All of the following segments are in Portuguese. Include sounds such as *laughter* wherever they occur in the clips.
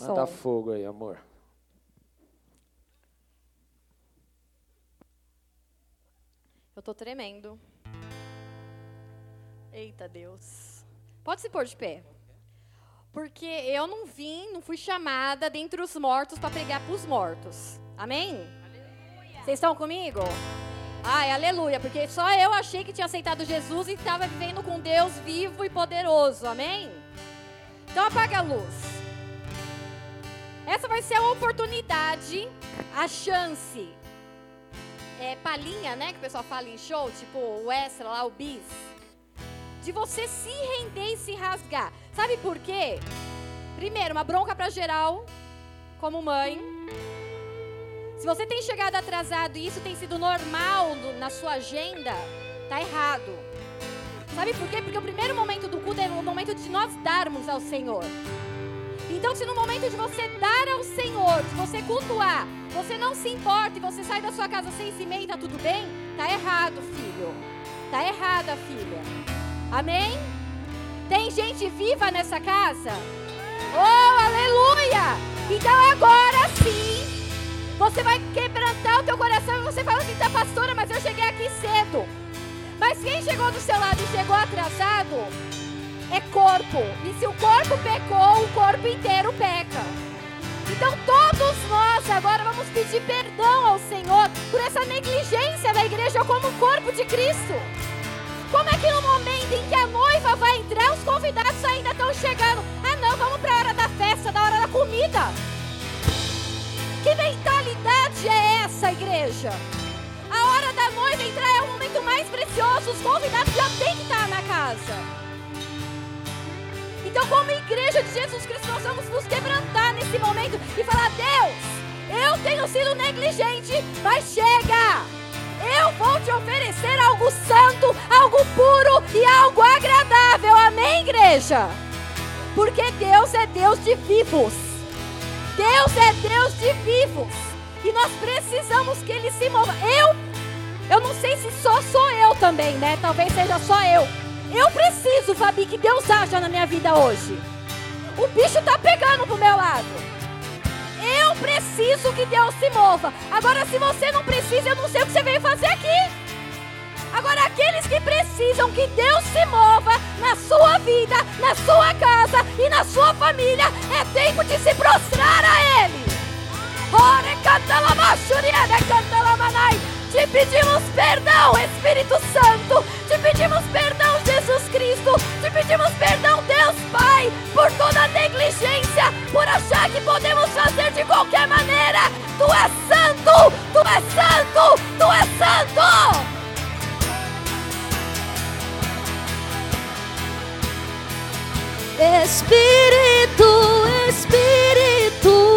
Manda fogo aí, amor. Eu tô tremendo. Eita Deus. Pode se pôr de pé. Porque eu não vim, não fui chamada dentre os mortos para pregar para os mortos. Amém? Vocês estão comigo? Ai, aleluia, porque só eu achei que tinha aceitado Jesus e estava vivendo com Deus vivo e poderoso. Amém? Então apaga a luz. Essa vai ser a oportunidade, a chance. É palhinha, né? Que o pessoal fala em show, tipo o extra lá, o bis. De você se render e se rasgar. Sabe por quê? Primeiro, uma bronca para geral, como mãe. Se você tem chegado atrasado e isso tem sido normal no, na sua agenda, tá errado. Sabe por quê? Porque o primeiro momento do culto é o momento de nós darmos ao Senhor. Então, se no momento de você dar ao Senhor, de você cultuar, você não se importa e você sai da sua casa sem se tá tudo bem? Tá errado, filho. Tá errada, filha. Amém? Tem gente viva nessa casa? Oh, aleluia! Então agora sim, você vai quebrantar o teu coração e você fala assim, tá pastora, mas eu cheguei aqui cedo. Mas quem chegou do seu lado e chegou atrasado é corpo. E se o corpo pecou, o corpo inteiro peca. Então todos nós agora vamos pedir perdão ao Senhor por essa negligência da igreja como corpo de Cristo. Como é que no momento em que a noiva vai entrar, os convidados ainda estão chegando? Ah, não, vamos para a hora da festa, da hora da comida. Que mentalidade é essa, igreja? A hora da noiva entrar é o momento mais precioso, os convidados já têm que estar na casa. Então, como igreja de Jesus Cristo, nós vamos nos quebrantar nesse momento e falar: Deus, eu tenho sido negligente, mas chega! Eu vou te oferecer algo santo, algo puro e algo agradável. Amém, igreja? Porque Deus é Deus de vivos. Deus é Deus de vivos. E nós precisamos que Ele se mova. Eu, eu não sei se só sou eu também, né? Talvez seja só eu. Eu preciso, Fabi, que Deus haja na minha vida hoje. O bicho tá pegando pro meu lado. Eu preciso que Deus se mova. Agora, se você não precisa, eu não sei o que você veio fazer aqui. Agora, aqueles que precisam que Deus se mova na sua vida, na sua casa e na sua família, é tempo de se prostrar a Ele. La te pedimos perdão, Espírito Santo. Te pedimos perdão, Jesus Cristo. Te pedimos perdão, Deus Pai, por toda negligência, por achar que podemos fazer de qualquer maneira. Tu és santo, tu és santo, tu és santo. Espírito! Espírito,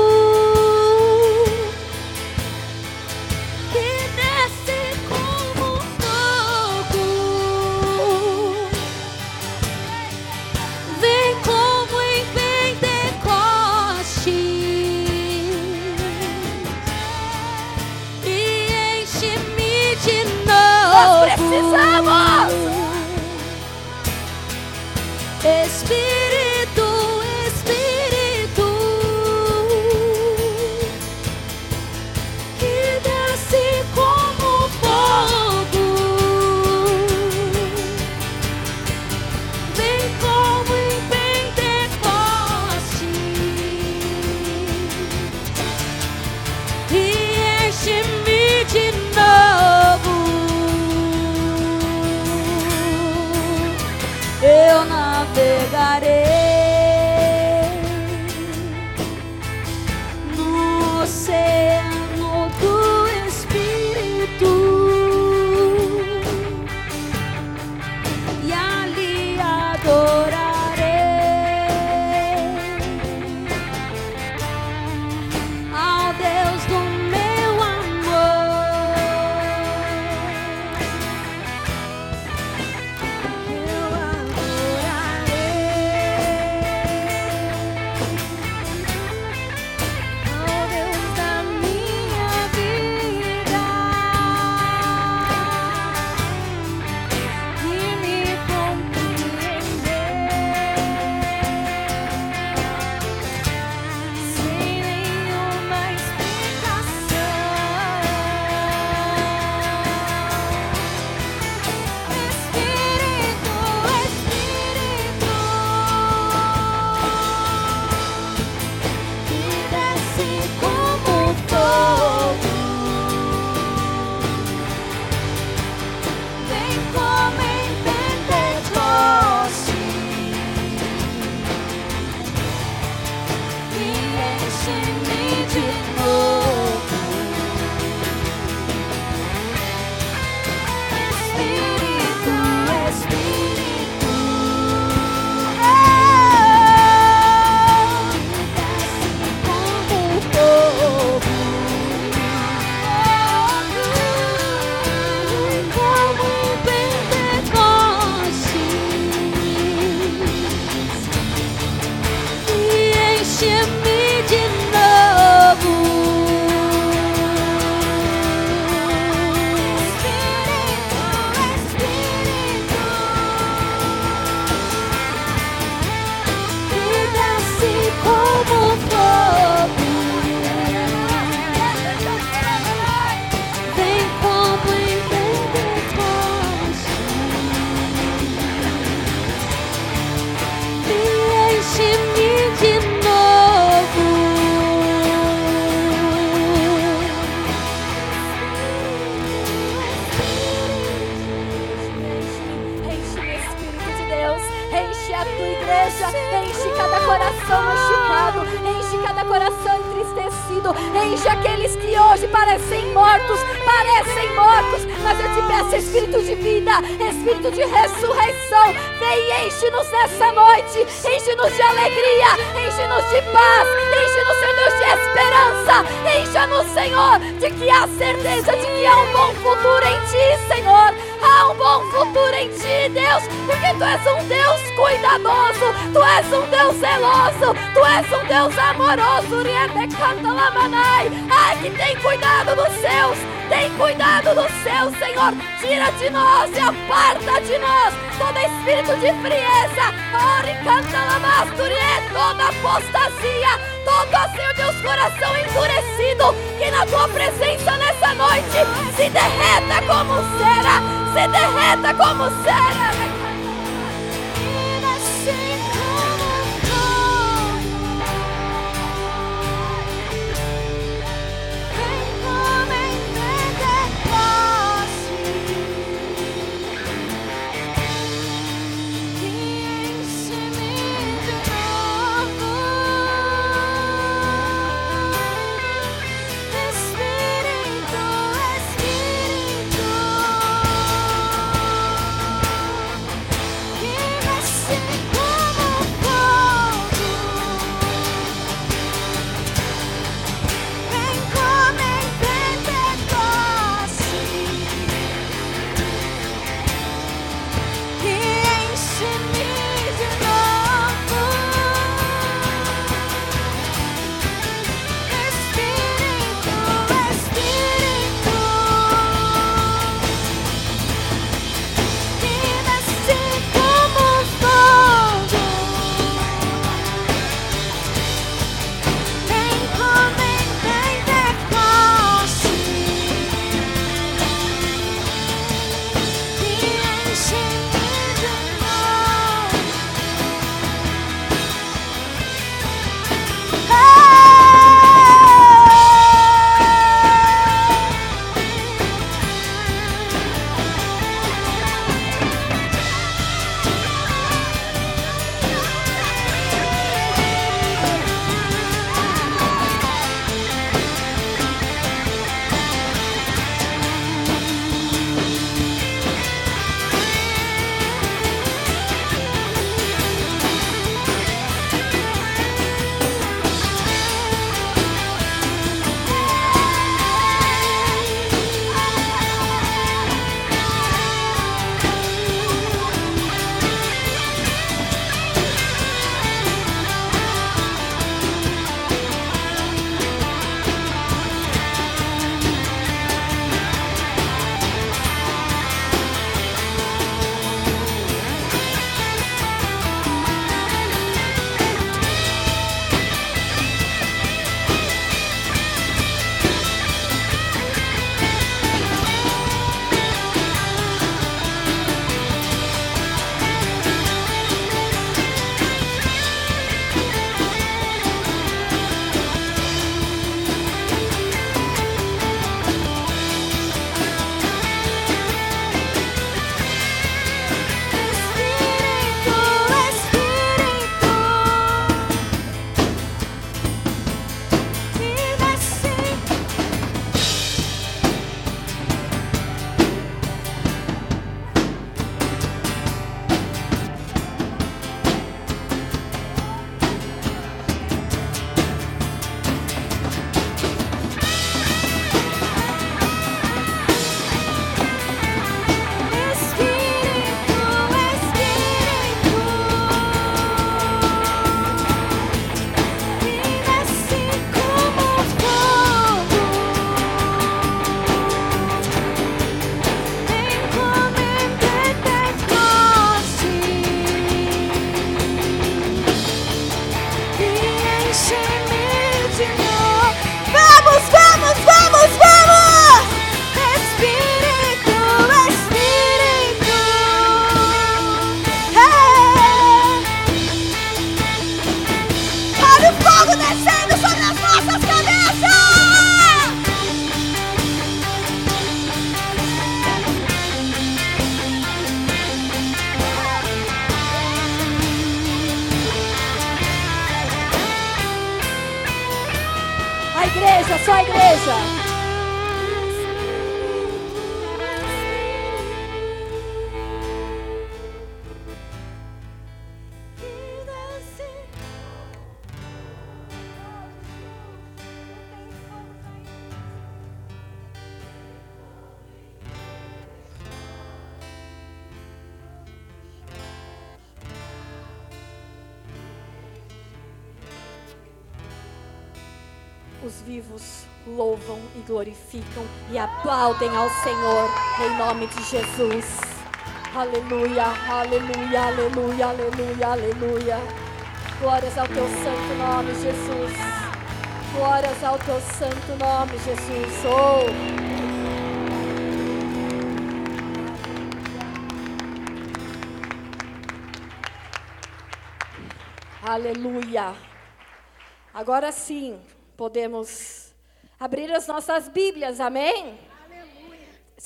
coração machucado. Enche cada coração entristecido. Enche aqueles que hoje parecem mortos. Parecem mortos. Mas eu te peço, Espírito de vida. Espírito de ressurreição. Vem e enche-nos nessa noite. Enche-nos de alegria. Enche-nos de paz. Enche-nos, de esperança. Encha-nos, Senhor, de que há certeza de que há um bom futuro em ti, Senhor. Há um bom futuro em ti, Deus, porque tu és um Deus cuidadoso, tu és um Deus zeloso, tu és um Deus amoroso. Ai, que tem cuidado dos seus, tem cuidado dos seus, Senhor. Tira de nós e aparta de nós todo espírito de frieza. Ori canta lamasturie, toda apostasia, todo, Senhor Deus, coração endurecido, que na tua presença nessa noite se derreta como cera se derreta como cera. Aplaudem ao Senhor em nome de Jesus. Aleluia, aleluia, aleluia, aleluia, aleluia. Glórias ao teu santo nome, Jesus. Glórias ao teu santo nome, Jesus. Oh. Aleluia. Agora sim, podemos abrir as nossas Bíblias, amém?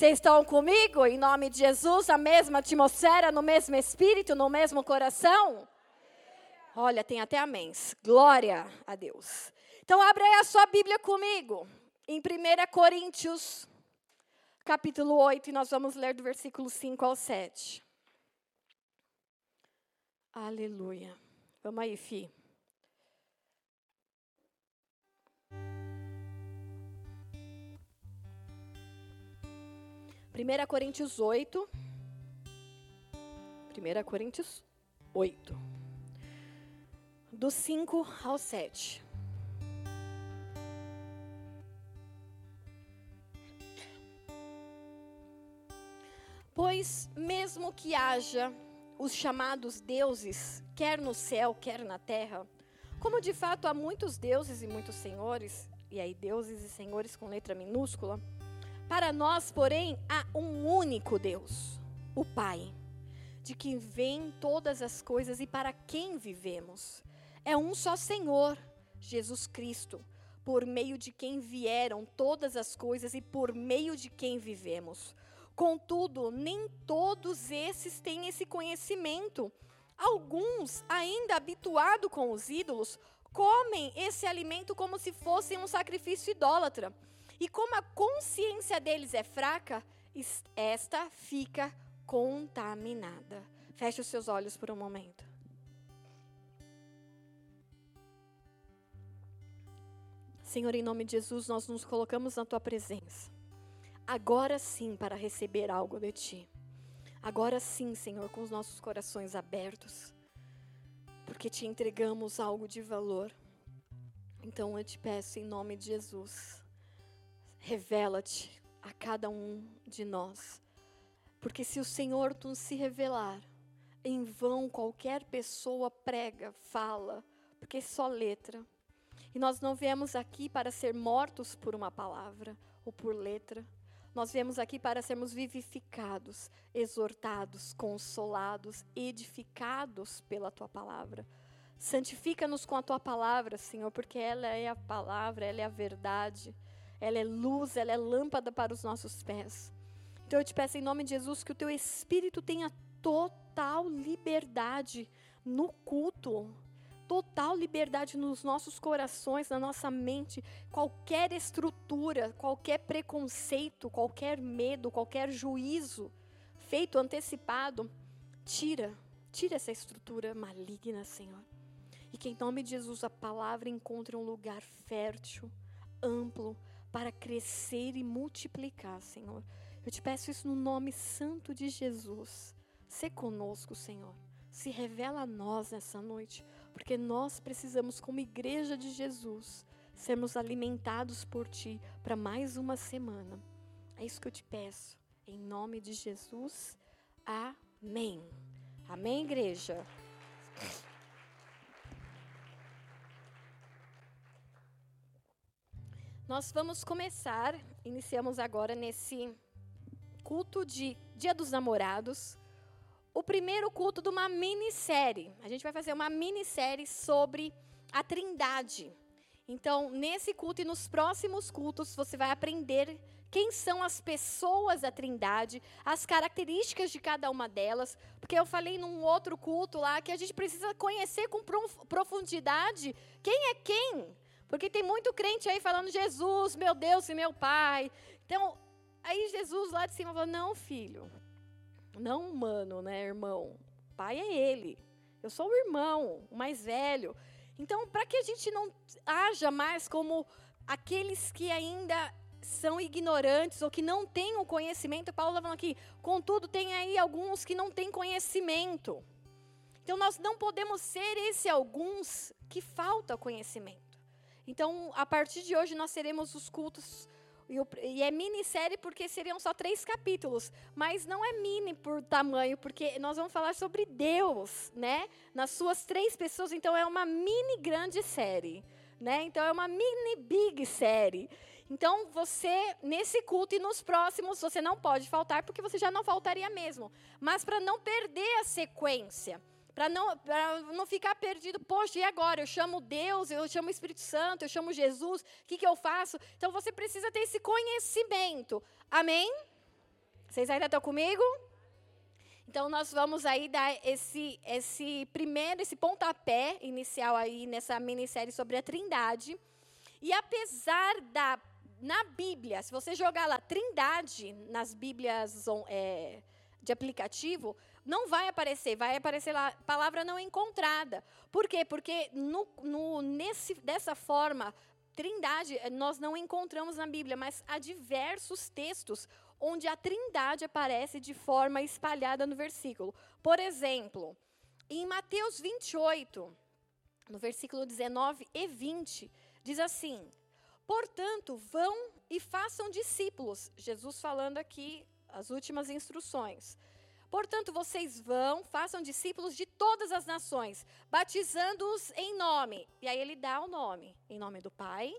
Vocês estão comigo? Em nome de Jesus, a mesma atmosfera, no mesmo espírito, no mesmo coração? Olha, tem até améns. Glória a Deus. Então, abre aí a sua Bíblia comigo. Em 1 Coríntios, capítulo 8, e nós vamos ler do versículo 5 ao 7. Aleluia. Vamos aí, Fi. 1 Coríntios 8. 1 Coríntios 8. Do 5 ao 7. Pois, mesmo que haja os chamados deuses, quer no céu, quer na terra, como de fato há muitos deuses e muitos senhores, e aí deuses e senhores com letra minúscula, para nós, porém, há um único Deus, o Pai, de quem vêm todas as coisas e para quem vivemos. É um só Senhor, Jesus Cristo, por meio de quem vieram todas as coisas e por meio de quem vivemos. Contudo, nem todos esses têm esse conhecimento. Alguns, ainda habituados com os ídolos, comem esse alimento como se fosse um sacrifício idólatra. E como a consciência deles é fraca, esta fica contaminada. Feche os seus olhos por um momento. Senhor, em nome de Jesus, nós nos colocamos na tua presença. Agora sim, para receber algo de ti. Agora sim, Senhor, com os nossos corações abertos, porque te entregamos algo de valor. Então eu te peço em nome de Jesus Revela-te a cada um de nós. Porque se o Senhor tu se revelar, em vão qualquer pessoa prega, fala, porque é só letra. E nós não viemos aqui para ser mortos por uma palavra ou por letra. Nós viemos aqui para sermos vivificados, exortados, consolados, edificados pela tua palavra. Santifica-nos com a tua palavra, Senhor, porque ela é a palavra, ela é a verdade ela é luz, ela é lâmpada para os nossos pés. Então eu te peço em nome de Jesus que o teu espírito tenha total liberdade no culto, total liberdade nos nossos corações, na nossa mente, qualquer estrutura, qualquer preconceito, qualquer medo, qualquer juízo feito antecipado, tira, tira essa estrutura maligna, Senhor. E que em nome de Jesus a palavra encontre um lugar fértil, amplo, para crescer e multiplicar, Senhor. Eu te peço isso no nome santo de Jesus. Se conosco, Senhor. Se revela a nós nessa noite, porque nós precisamos, como igreja de Jesus, sermos alimentados por Ti para mais uma semana. É isso que eu te peço. Em nome de Jesus. Amém. Amém, igreja. Nós vamos começar, iniciamos agora nesse culto de Dia dos Namorados, o primeiro culto de uma minissérie. A gente vai fazer uma minissérie sobre a Trindade. Então, nesse culto e nos próximos cultos, você vai aprender quem são as pessoas da Trindade, as características de cada uma delas, porque eu falei num outro culto lá que a gente precisa conhecer com profundidade quem é quem Porque tem muito crente aí falando Jesus, meu Deus e meu Pai. Então, aí Jesus lá de cima falou: Não, filho, não humano, né, irmão? Pai é ele. Eu sou o irmão, o mais velho. Então, para que a gente não haja mais como aqueles que ainda são ignorantes ou que não têm o conhecimento, Paulo está falando aqui, contudo, tem aí alguns que não têm conhecimento. Então, nós não podemos ser esse alguns que falta conhecimento. Então, a partir de hoje, nós teremos os cultos e, é minissérie porque seriam só três capítulos. Mas não é mini por tamanho, porque nós vamos falar sobre Deus, né? Nas suas três pessoas. Então é uma mini grande série. Né? Então é uma mini big série. Então você, nesse culto e nos próximos, você não pode faltar, porque você já não faltaria mesmo. Mas para não perder a sequência para não, não ficar perdido. Poxa, e agora? Eu chamo Deus, eu chamo o Espírito Santo, eu chamo Jesus, o que, que eu faço? Então você precisa ter esse conhecimento. Amém? Vocês ainda estão comigo? Então nós vamos aí dar esse, esse primeiro, esse pontapé inicial aí nessa minissérie sobre a Trindade. E apesar da na Bíblia, se você jogar lá Trindade nas Bíblias é, de aplicativo, não vai aparecer, vai aparecer lá palavra não encontrada. Por quê? Porque no, no, nesse, dessa forma, trindade eh, nós não encontramos na Bíblia, mas há diversos textos onde a trindade aparece de forma espalhada no versículo. Por exemplo, em Mateus 28, no versículo 19 e 20, diz assim: Portanto, vão e façam discípulos. Jesus falando aqui as últimas instruções. Portanto, vocês vão, façam discípulos de todas as nações, batizando-os em nome. E aí ele dá o nome: em nome do Pai,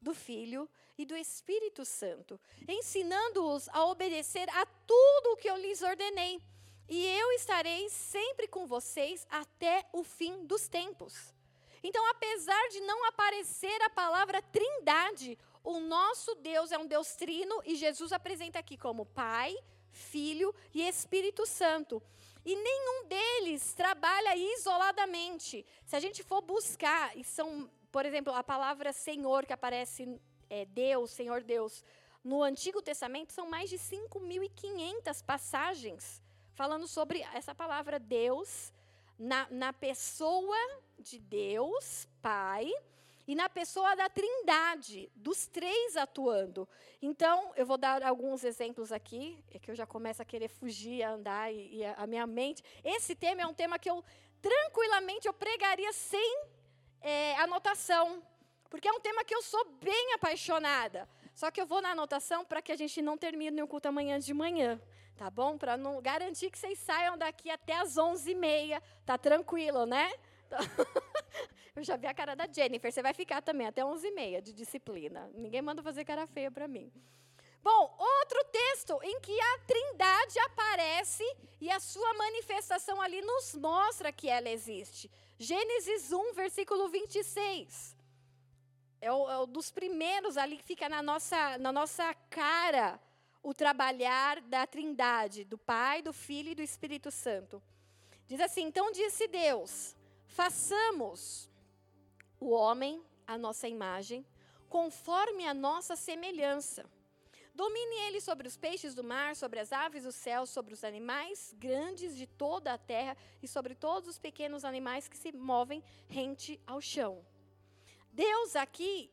do Filho e do Espírito Santo, ensinando-os a obedecer a tudo o que eu lhes ordenei. E eu estarei sempre com vocês até o fim dos tempos. Então, apesar de não aparecer a palavra trindade, o nosso Deus é um Deus trino e Jesus apresenta aqui como Pai, Filho e Espírito Santo. E nenhum deles trabalha isoladamente. Se a gente for buscar, e são, por exemplo, a palavra Senhor que aparece, é, Deus, Senhor Deus, no Antigo Testamento, são mais de 5.500 passagens falando sobre essa palavra Deus, na, na pessoa de Deus, Pai, e na pessoa da Trindade, dos três atuando. Então, eu vou dar alguns exemplos aqui, é que eu já começo a querer fugir, a andar e, e a, a, minha mente. Esse tema é um tema que eu tranquilamente eu pregaria sem é, anotação, porque é um tema que eu sou bem apaixonada. Só que eu vou na anotação para que a gente não termine o culto amanhã de manhã, tá bom? Para não garantir que vocês saiam daqui até as 11h30, tá tranquilo, né? *laughs* Eu já vi a cara da Jennifer. Você vai ficar também até 11h30 de disciplina. Ninguém manda fazer cara feia para mim. Bom, outro texto em que a Trindade aparece e a sua manifestação ali nos mostra que ela existe. Gênesis 1, versículo 26. É o, é o dos primeiros ali que fica na nossa, na nossa cara o trabalhar da Trindade, do Pai, do Filho e do Espírito Santo. Diz assim: Então disse Deus: façamos o homem, a nossa imagem, conforme a nossa semelhança. Domine ele sobre os peixes do mar, sobre as aves do céu, sobre os animais grandes de toda a terra e sobre todos os pequenos animais que se movem rente ao chão. Deus aqui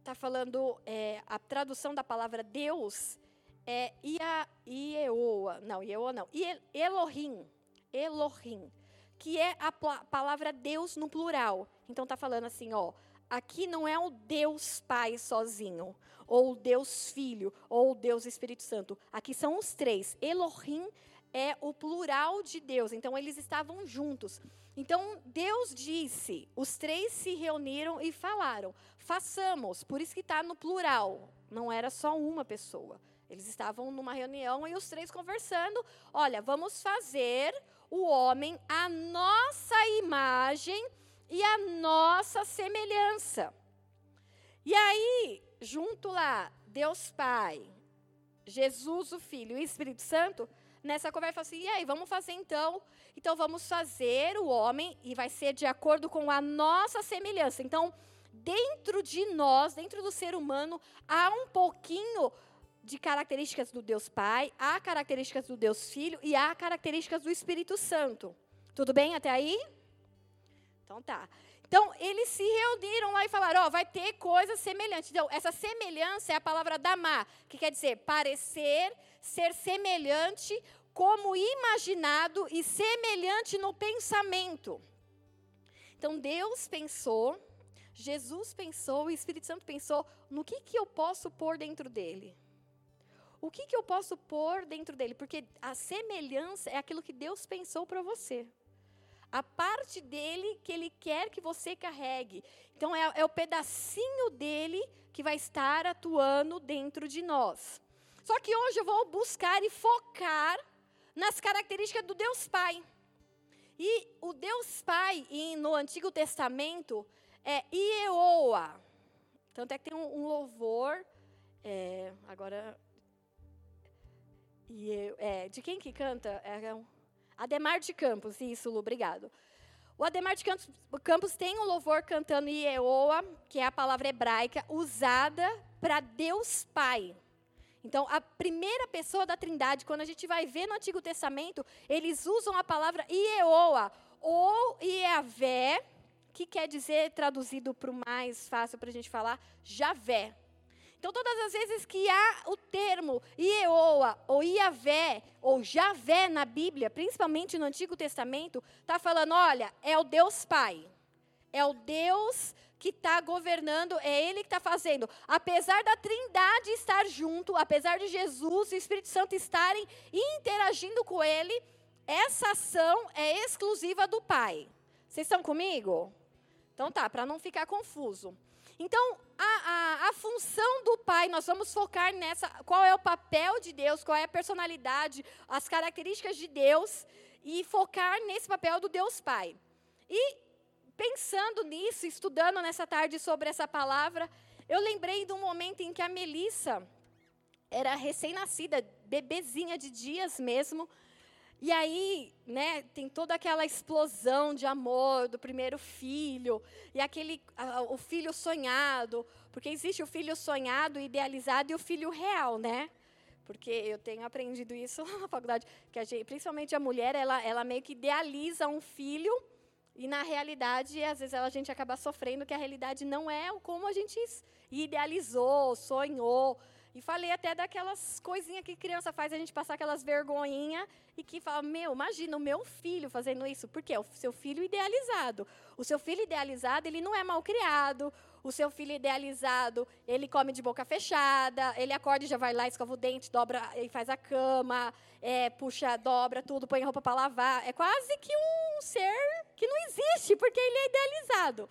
está falando, é, a tradução da palavra Deus é Ia, Ieoa, não, Ieoa não, Elohim, Elohim, que é a palavra Deus no plural. Então está falando assim, ó, aqui não é o Deus Pai sozinho, ou o Deus Filho, ou o Deus Espírito Santo. Aqui são os três. Elohim é o plural de Deus. Então eles estavam juntos. Então Deus disse, os três se reuniram e falaram: façamos. Por isso que está no plural. Não era só uma pessoa. Eles estavam numa reunião e os três conversando. Olha, vamos fazer o homem a nossa imagem e a nossa semelhança. E aí, junto lá, Deus Pai, Jesus o Filho e o Espírito Santo, nessa conversa assim, e aí, vamos fazer então? Então vamos fazer o homem e vai ser de acordo com a nossa semelhança. Então, dentro de nós, dentro do ser humano, há um pouquinho de características do Deus Pai, há características do Deus Filho e há características do Espírito Santo. Tudo bem até aí? Então tá. Então, eles se reuniram lá e falaram: Ó, oh, vai ter coisas semelhantes. Então, essa semelhança é a palavra damar, que quer dizer parecer, ser semelhante, como imaginado e semelhante no pensamento. Então, Deus pensou, Jesus pensou, o Espírito Santo pensou no que, que eu posso pôr dentro dele. O que, que eu posso pôr dentro dele? Porque a semelhança é aquilo que Deus pensou para você a parte dele que ele quer que você carregue. Então, é, é, o pedacinho dele que vai estar atuando dentro de nós. Só que hoje eu vou buscar e focar nas características do Deus Pai. E o Deus Pai, no Antigo Testamento, é Ieoa. Tanto é que tem um, um louvor. É, agora. É, de quem que canta? É um Ademar de Campos, isso, Lu, obrigado. O Ademar de Campos, Campos tem um louvor cantando Ieoa, que é a palavra hebraica usada para Deus Pai. Então, a primeira pessoa da Trindade, quando a gente vai ver no Antigo Testamento, eles usam a palavra Ieoa, ou Iavé, que quer dizer, traduzido para o mais fácil para a gente falar, Javé. Então, todas as vezes que há o termo Ieoa, ou Iavé, ou Javé na Bíblia, principalmente no Antigo Testamento, está falando: olha, é o Deus Pai. É o Deus que está governando, é Ele que está fazendo. Apesar da Trindade estar junto, apesar de Jesus e o Espírito Santo estarem interagindo com Ele, essa ação é exclusiva do Pai. Vocês estão comigo? Então tá, para não ficar confuso. Então, a, a, a, função do pai, nós vamos focar nessa, qual é o papel de Deus, qual é a personalidade, as características de Deus, e focar nesse papel do Deus Pai. E pensando nisso, estudando nessa tarde sobre essa palavra, eu lembrei de um momento em que a Melissa era recém-nascida, bebezinha de dias mesmo, e aí, né, tem toda aquela explosão de amor do primeiro filho, e aquele o filho sonhado, porque existe o filho sonhado, idealizado e o filho real, né? Porque eu tenho aprendido isso *laughs* na faculdade, que a gente, principalmente a mulher, ela, ela meio que idealiza um filho, e na realidade, às vezes a gente acaba sofrendo que a realidade não é como a gente idealizou, sonhou. E falei até daquelas coisinhas que criança faz a gente passar aquelas vergonhinhas e que fala: Meu, imagina o meu filho fazendo isso. Porque é o seu filho idealizado. O seu filho idealizado, ele não é mal criado. O seu filho idealizado, ele come de boca fechada, ele acorda e já vai lá, escova o dente, dobra e faz a cama, é, puxa, dobra tudo, põe roupa para lavar. É quase que um ser que não existe, porque ele é idealizado.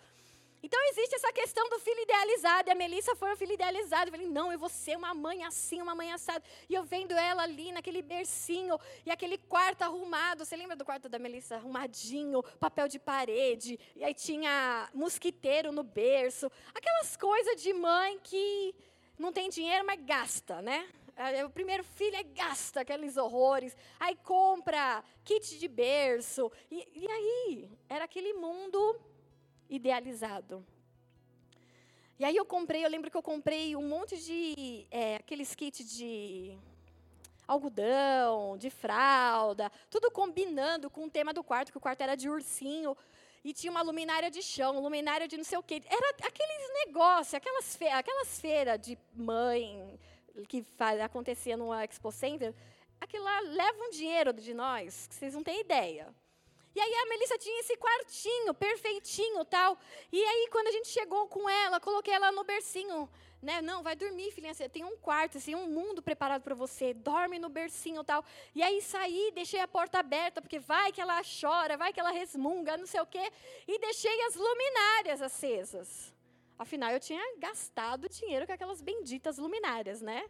Então existe essa questão do filho idealizado. E a Melissa foi um filho idealizado. Eu falei, não, eu vou ser uma mãe assim, uma mãe assada. E eu vendo ela ali naquele bercinho e aquele quarto arrumado. Você lembra do quarto da Melissa? Arrumadinho, papel de parede. E aí tinha mosquiteiro no berço. Aquelas coisas de mãe que não tem dinheiro, mas gasta, né? O primeiro filho é gasta aqueles horrores. Aí compra kit de berço. E, e aí? Era aquele mundo idealizado. E aí eu comprei, eu lembro que eu comprei um monte de é, aqueles kits de algodão, de fralda, tudo combinando com o tema do quarto, que o quarto era de ursinho e tinha uma luminária de chão, luminária de não sei o quê. Era aqueles negócios, aquelas, fe aquelas feiras de mãe que faz, acontecia no Expo Center. Aquilo lá leva um dinheiro de nós, que vocês não têm ideia. E aí a Melissa tinha esse quartinho perfeitinho tal. E aí quando a gente chegou com ela, coloquei ela no bercinho, né? Não, vai dormir, filhinha, você tem um quarto, assim, um mundo preparado para você. Dorme no bercinho tal. E aí saí, deixei a porta aberta, porque vai que ela chora, vai que ela resmunga, não sei o quê, e deixei as luminárias acesas. Afinal, eu tinha gastado dinheiro com aquelas benditas luminárias, né?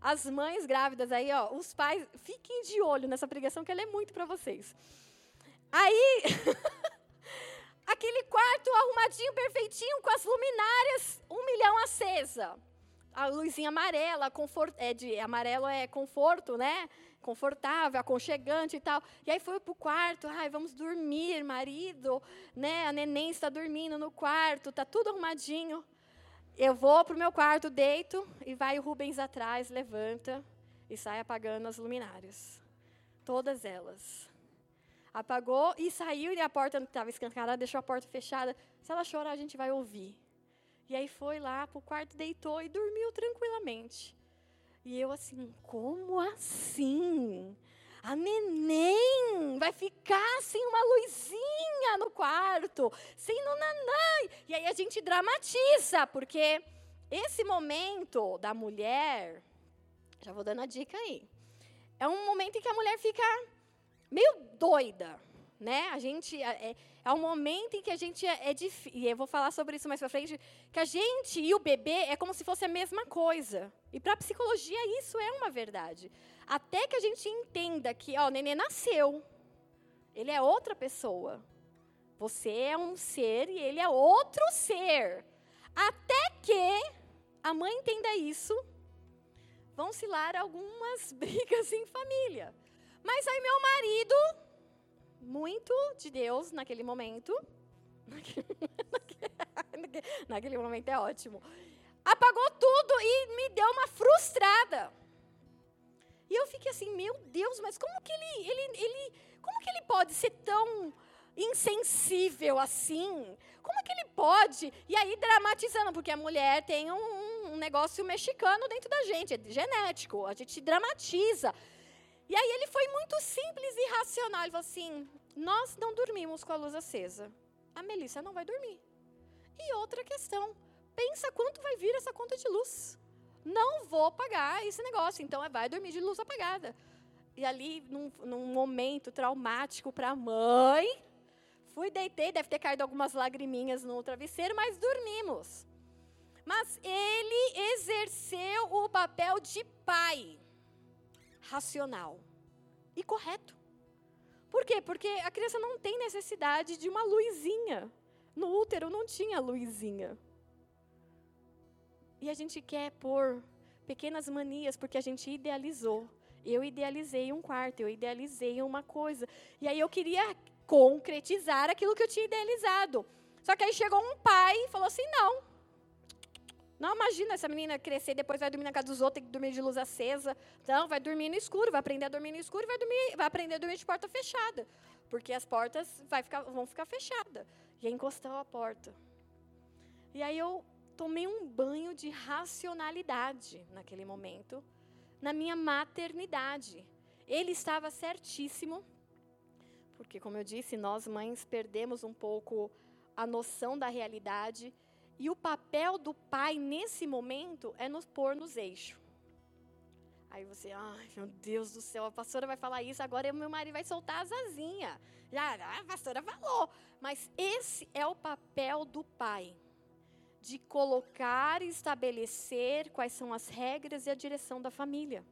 As mães grávidas aí, ó, os pais, fiquem de olho nessa pregação que ela é muito para vocês. Aí, *laughs* aquele quarto arrumadinho, perfeitinho, com as luminárias, um milhão acesa. a luzinha amarela, confort, é de amarelo é conforto, né? Confortável, aconchegante e tal. E aí foi pro quarto, ai, vamos dormir, marido, né? A neném está dormindo no quarto, tá tudo arrumadinho. Eu vou pro meu quarto, deito e vai o Rubens atrás, levanta e sai apagando as luminárias. Todas elas. Apagou e saiu e a porta estava escancarada, deixou a porta fechada. Se ela chorar, a gente vai ouvir. E aí foi lá pro quarto, deitou e dormiu tranquilamente. E eu assim, como assim? A neném vai ficar sem uma luzinha no quarto, sem nanã. E aí a gente dramatiza, porque esse momento da mulher, já vou dando a dica aí, é um momento em que a mulher fica meio doida, né? A gente é, é um momento em que a gente é, é e eu vou falar sobre isso mais para frente, que a gente e o bebê é como se fosse a mesma coisa. E para a psicologia isso é uma verdade. Até que a gente entenda que, ó, o neném nasceu. Ele é outra pessoa. Você é um ser e ele é outro ser. Até que a mãe entenda isso, vão se lar algumas *laughs* brigas em família. Mas aí meu marido, muito de Deus naquele momento, *laughs* naquele momento é ótimo, apagou tudo e me deu uma frustrada. E eu fiquei assim, meu Deus, mas como que ele, ele, ele, como que ele pode ser tão insensível assim? Como que ele pode? E aí dramatizando, porque a mulher tem um, um negócio mexicano dentro da gente, é genético, a gente dramatiza. E aí ele foi muito simples e racional. Ele falou assim: nós não dormimos com a luz acesa. A Melissa não vai dormir. E outra questão: pensa quanto vai vir essa conta de luz. Não vou pagar esse negócio, então é, vai dormir de luz apagada. E ali, num, num momento traumático para a mãe, fui, deitei, deve ter caído algumas lagriminhas no travesseiro, mas dormimos. Mas ele exerceu o papel de pai racional e correto. Por quê? Porque a criança não tem necessidade de uma luzinha. No útero não tinha luzinha. E a gente quer pôr pequenas manias porque a gente idealizou. Eu idealizei um quarto, eu idealizei uma coisa. E aí eu queria concretizar aquilo que eu tinha idealizado. Só que aí chegou um pai e falou assim: não, não imagina essa menina crescer, depois vai dormir na casa dos outros, tem que dormir de luz acesa. Não, vai dormir no escuro, vai aprender a dormir no escuro, vai, dormir, vai aprender a dormir de porta fechada. Porque as portas ficar, vão ficar fechadas. E aí encostou a porta. E aí eu tomei um banho de racionalidade naquele momento, na minha maternidade. Ele estava certíssimo, porque, como eu disse, nós mães perdemos um pouco a noção da realidade e o papel do pai nesse momento é nos pôr nos eixos. Aí você, ai meu Deus do céu, a pastora vai falar isso, agora meu marido vai soltar as asinhas. Já, a pastora falou. Mas esse é o papel do pai. De colocar e estabelecer quais são as regras e a direção da família.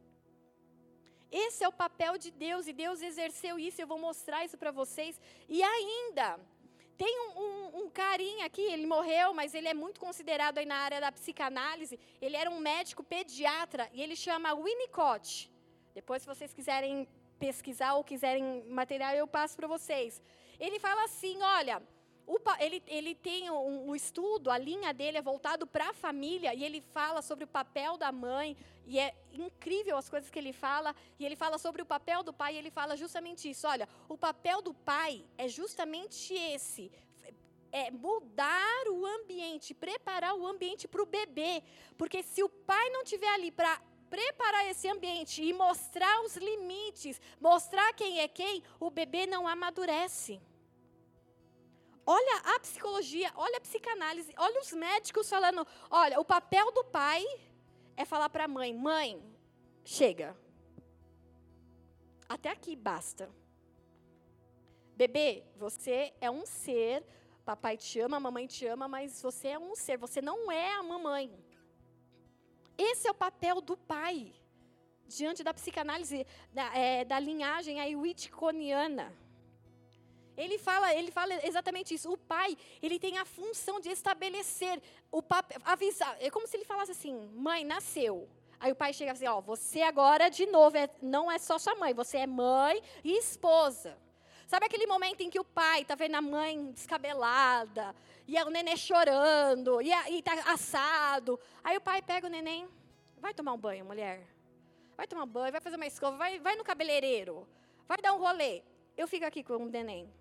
Esse é o papel de Deus e Deus exerceu isso. Eu vou mostrar isso para vocês. E ainda, tem um, um, um, carinha aqui, ele morreu, mas ele é muito considerado aí na área da psicanálise. Ele era um médico pediatra e ele chama Winnicott. Depois, se vocês quiserem pesquisar ou quiserem material, eu passo para vocês. Ele fala assim: olha, o, ele, ele tem um, um, estudo, a linha dele é voltado para a família, e ele fala sobre o papel da mãe, e é incrível as coisas que ele fala, e ele fala sobre o papel do pai, e ele fala justamente isso: olha, o papel do pai é justamente esse. É mudar o ambiente, preparar o ambiente para o bebê. Porque se o pai não estiver ali para preparar esse ambiente e mostrar os limites, mostrar quem é quem, o bebê não amadurece. Olha a psicologia, olha a psicanálise, olha os médicos falando, olha, o papel do pai é falar para a mãe: mãe, chega. Até aqui basta. Bebê, você é um ser, papai te ama, mamãe te ama, mas você é um ser, você não é a mamãe. Esse é o papel do pai diante da psicanálise da, é, da linhagem Wittconiana. Ele fala, ele fala exatamente isso. O pai, ele tem a função de estabelecer o papel, avisar. É como se ele falasse assim: "Mãe, nasceu". Aí o pai chega assim, ó, você agora de novo é, não é só sua mãe, você é mãe e esposa. Sabe aquele momento em que o pai tá vendo a mãe descabelada, e o neném chorando, e, a, e tá assado. Aí o pai pega o neném, vai tomar um banho, mulher. Vai tomar um banho, vai fazer uma escova, vai, vai no cabeleireiro, vai dar um rolê. Eu fico aqui com o neném.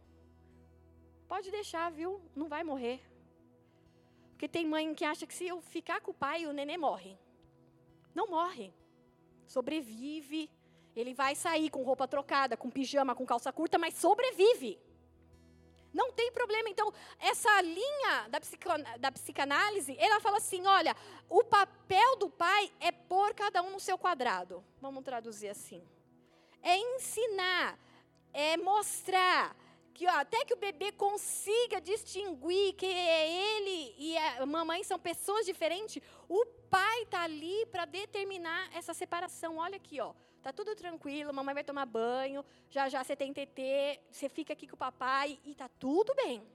Pode deixar, viu? Não vai morrer. Porque tem mãe que acha que se eu ficar com o pai, o neném morre. Não morre. Sobrevive. Ele vai sair com roupa trocada, com pijama, com calça curta, mas sobrevive. Não tem problema. Então, essa linha da, da psicanálise, ela fala assim: olha, o papel do pai é pôr cada um no seu quadrado. Vamos traduzir assim. É ensinar, é mostrar, que até que o bebê consiga distinguir que ele e a mamãe são pessoas diferentes, o pai está ali para determinar essa separação. Olha aqui, ó, tá tudo tranquilo, mamãe vai tomar banho, já já você tem TT, você fica aqui com o papai e tá tudo bem.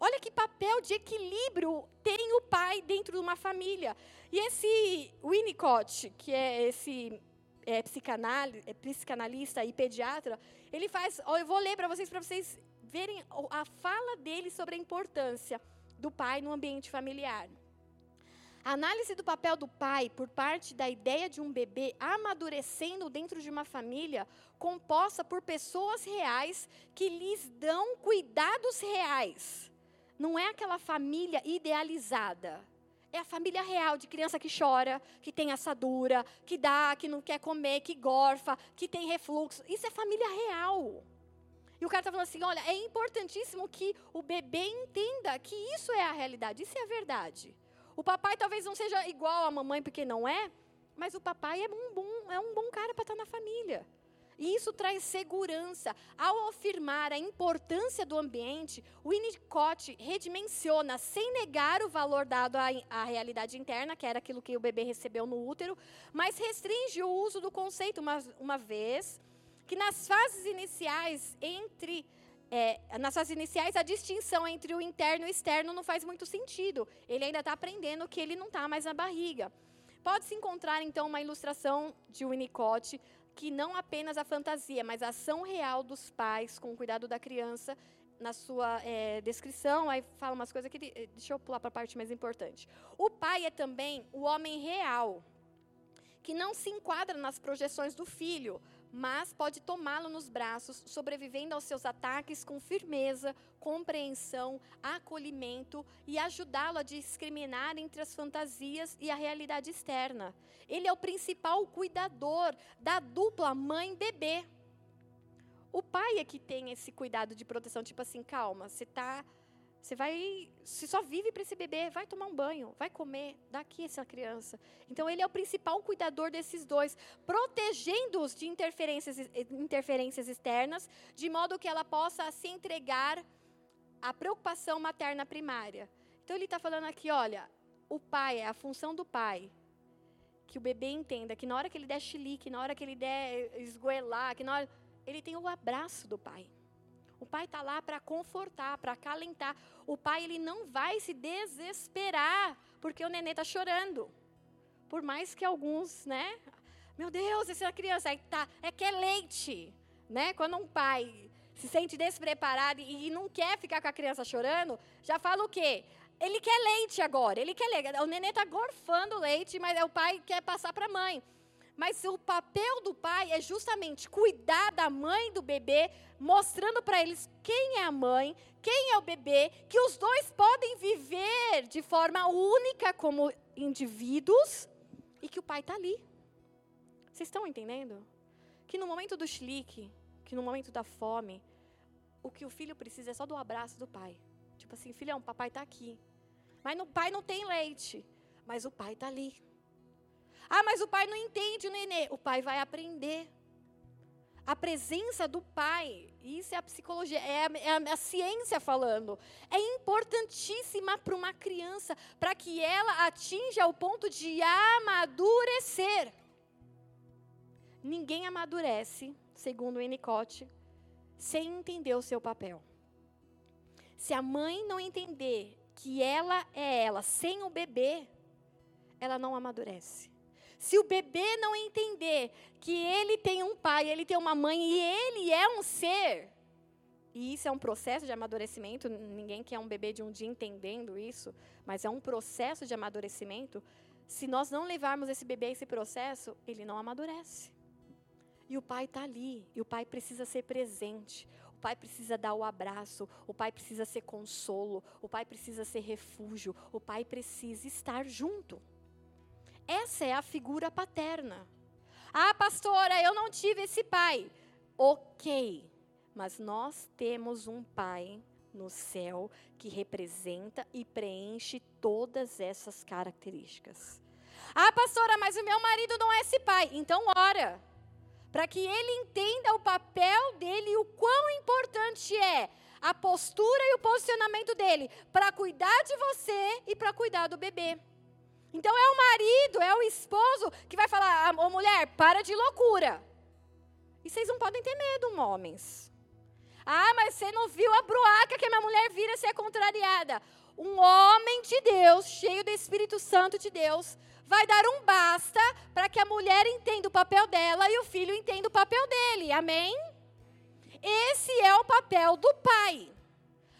Olha que papel de equilíbrio tem o pai dentro de uma família. E esse Winnicott, que é esse é, é, psicanalista e pediatra, ele faz. Eu vou ler para vocês, para vocês verem a fala dele sobre a importância do pai no ambiente familiar. A análise do papel do pai por parte da ideia de um bebê amadurecendo dentro de uma família composta por pessoas reais que lhes dão cuidados reais. Não é aquela família idealizada é a família real de criança que chora, que tem assadura, que dá, que não quer comer, que gorfa, que tem refluxo. Isso é família real. E o cara está falando assim: olha, é importantíssimo que o bebê entenda que isso é a realidade, isso é a verdade. O papai talvez não seja igual à mamãe, porque não é, mas o papai é um bom, é um bom cara para estar tá na família. E isso traz segurança. Ao afirmar a importância do ambiente, o Winnicott redimensiona, sem negar o valor dado à, à, realidade interna, que era aquilo que o bebê recebeu no útero, mas restringe o uso do conceito, uma, uma vez que nas fases iniciais entre. É, nas fases iniciais, a distinção entre o interno e o externo não faz muito sentido. Ele ainda está aprendendo que ele não está mais na barriga. Pode-se encontrar, então, uma ilustração de Winnicott que não apenas a fantasia, mas a ação real dos pais com o cuidado da criança na sua é, descrição, aí fala umas coisas que. Eh, deixa eu pular para a parte mais importante. O pai é também o homem real, que não se enquadra nas projeções do filho, mas pode tomá-lo nos braços, sobrevivendo aos seus ataques com firmeza, compreensão, acolhimento e ajudá-lo a discriminar entre as fantasias e a realidade externa. Ele é o principal cuidador da dupla mãe-bebê. O pai é que tem esse cuidado de proteção, tipo assim, calma, você está você vai, se só vive para esse bebê, vai tomar um banho, vai comer, dá aqui essa criança. Então ele é o principal cuidador desses dois, protegendo-os de interferências, interferências externas, de modo que ela possa se entregar à preocupação materna primária. Então ele está falando aqui, olha, o pai, é a função do pai, que o bebê entenda que na hora que ele der chilique, na hora que ele der esgoelar, que na hora, ele tem o abraço do pai. O pai está lá para confortar, para acalentar. O pai ele não vai se desesperar porque o nenê está chorando. Por mais que alguns, né? Meu Deus, essa criança aí tá, é que é leite, né? Quando um pai se sente despreparado e não quer ficar com a criança chorando, já fala o quê? Ele quer leite agora, ele quer leite. O nenê está gorfando leite, mas o pai quer passar para a mãe. Mas o papel do pai é justamente cuidar da mãe do bebê, mostrando para eles quem é a mãe, quem é o bebê, que os dois podem viver de forma única como indivíduos e que o pai está ali. Vocês estão entendendo? Que no momento do chilique, que no momento da fome, o que o filho precisa é só do abraço do pai. Tipo assim, filhão, papai está aqui. Mas o pai não tem leite, mas o pai está ali. Ah, mas o pai não entende o nenê. O pai vai aprender. A presença do pai, isso é a psicologia, é a, é a, ciência falando, é importantíssima para uma criança, para que ela atinja o ponto de amadurecer. Ninguém amadurece, segundo o Winnicott, sem entender o seu papel. Se a mãe não entender que ela é ela sem o bebê, ela não amadurece. Se o bebê não entender que ele tem um pai, ele tem uma mãe e ele é um ser, e isso é um processo de amadurecimento, ninguém quer um bebê de um dia entendendo isso, mas é um processo de amadurecimento. Se nós não levarmos esse bebê a esse processo, ele não amadurece. E o pai está ali, e o pai precisa ser presente, o pai precisa dar o abraço, o pai precisa ser consolo, o pai precisa ser refúgio, o pai precisa estar junto. Essa é a figura paterna. Ah, pastora, eu não tive esse pai. Ok, mas nós temos um pai no céu que representa e preenche todas essas características. Ah, pastora, mas o meu marido não é esse pai. Então, ora, para que ele entenda o papel dele e o quão importante é a postura e o posicionamento dele para cuidar de você e para cuidar do bebê. Então é o marido, é o esposo que vai falar: ô mulher, para de loucura. E vocês não podem ter medo, homens. Ah, mas você não viu a bruaca que a minha mulher vira se é contrariada. Um homem de Deus, cheio do Espírito Santo de Deus, vai dar um basta para que a mulher entenda o papel dela e o filho entenda o papel dele. Amém? Esse é o papel do pai.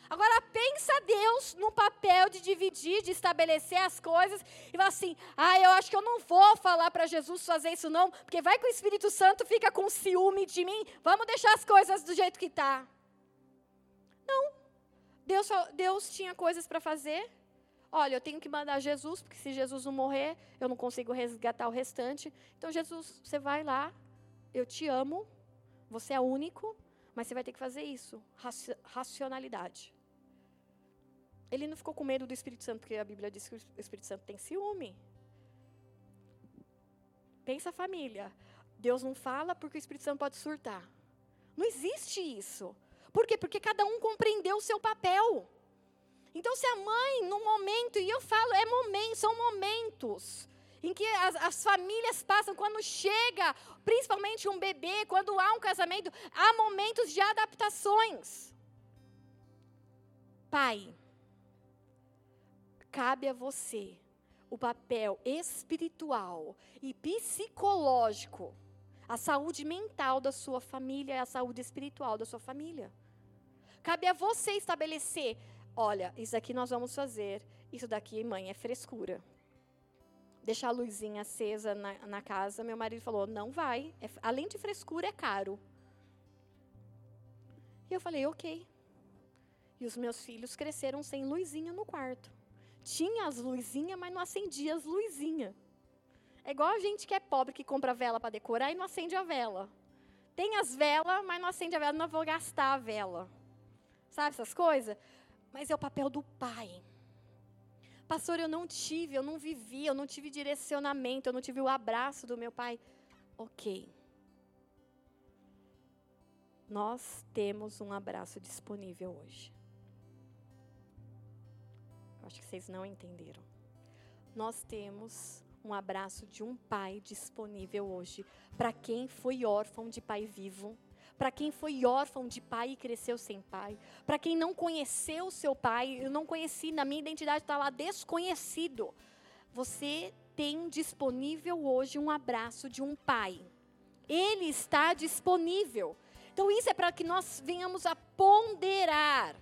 Agora pensa Deus no papel de dividir, de estabelecer as coisas e fala assim: "Ah, eu acho que eu não vou falar para Jesus fazer isso não, porque vai que o Espírito Santo fica com ciúme de mim. Vamos deixar as coisas do jeito que tá". Não. Deus, Deus tinha coisas para fazer. Olha, eu tenho que mandar Jesus, porque se Jesus não morrer, eu não consigo resgatar o restante. Então, Jesus, você vai lá, eu te amo, você é único, mas você vai ter que fazer isso. Racionalidade. Ele não ficou com medo do Espírito Santo, porque a Bíblia diz que o Espírito Santo tem ciúme. Pensa a família. Deus não fala porque o Espírito Santo pode surtar. Não existe isso. Por quê? Porque cada um compreendeu o seu papel. Então, se a mãe, no momento, e eu falo, é momento, são momentos em que as, as, famílias passam, quando chega, principalmente um bebê, quando há um casamento, há momentos de adaptações. Pai, cabe a você o papel espiritual e psicológico, a saúde mental da sua família e a saúde espiritual da sua família. Cabe a você estabelecer: olha, isso aqui nós vamos fazer, isso daqui, mãe, é frescura. Deixar a luzinha acesa na, na casa, meu marido falou: não vai, é, além de frescura, é caro. E eu falei: ok. E os meus filhos cresceram sem luzinha no quarto. Tinha as luzinhas, mas não acendia as luzinhas. É igual a gente que é pobre que compra vela para decorar e não acende a vela. Tem as velas, mas não acende a vela, não vou gastar a vela. Sabe essas coisas? Mas é o papel do pai. Pastor, eu não tive, eu não vivi, eu não tive direcionamento, eu não tive o abraço do meu pai. Ok. Nós temos um abraço disponível hoje. Acho que vocês não entenderam. Nós temos um abraço de um pai disponível hoje para quem foi órfão de pai vivo para quem foi órfão de pai e cresceu sem pai, para quem não conheceu seu pai, eu não conheci, na minha identidade está lá desconhecido. Você tem disponível hoje um abraço de um pai. Ele está disponível. Então, isso é para que nós venhamos a ponderar,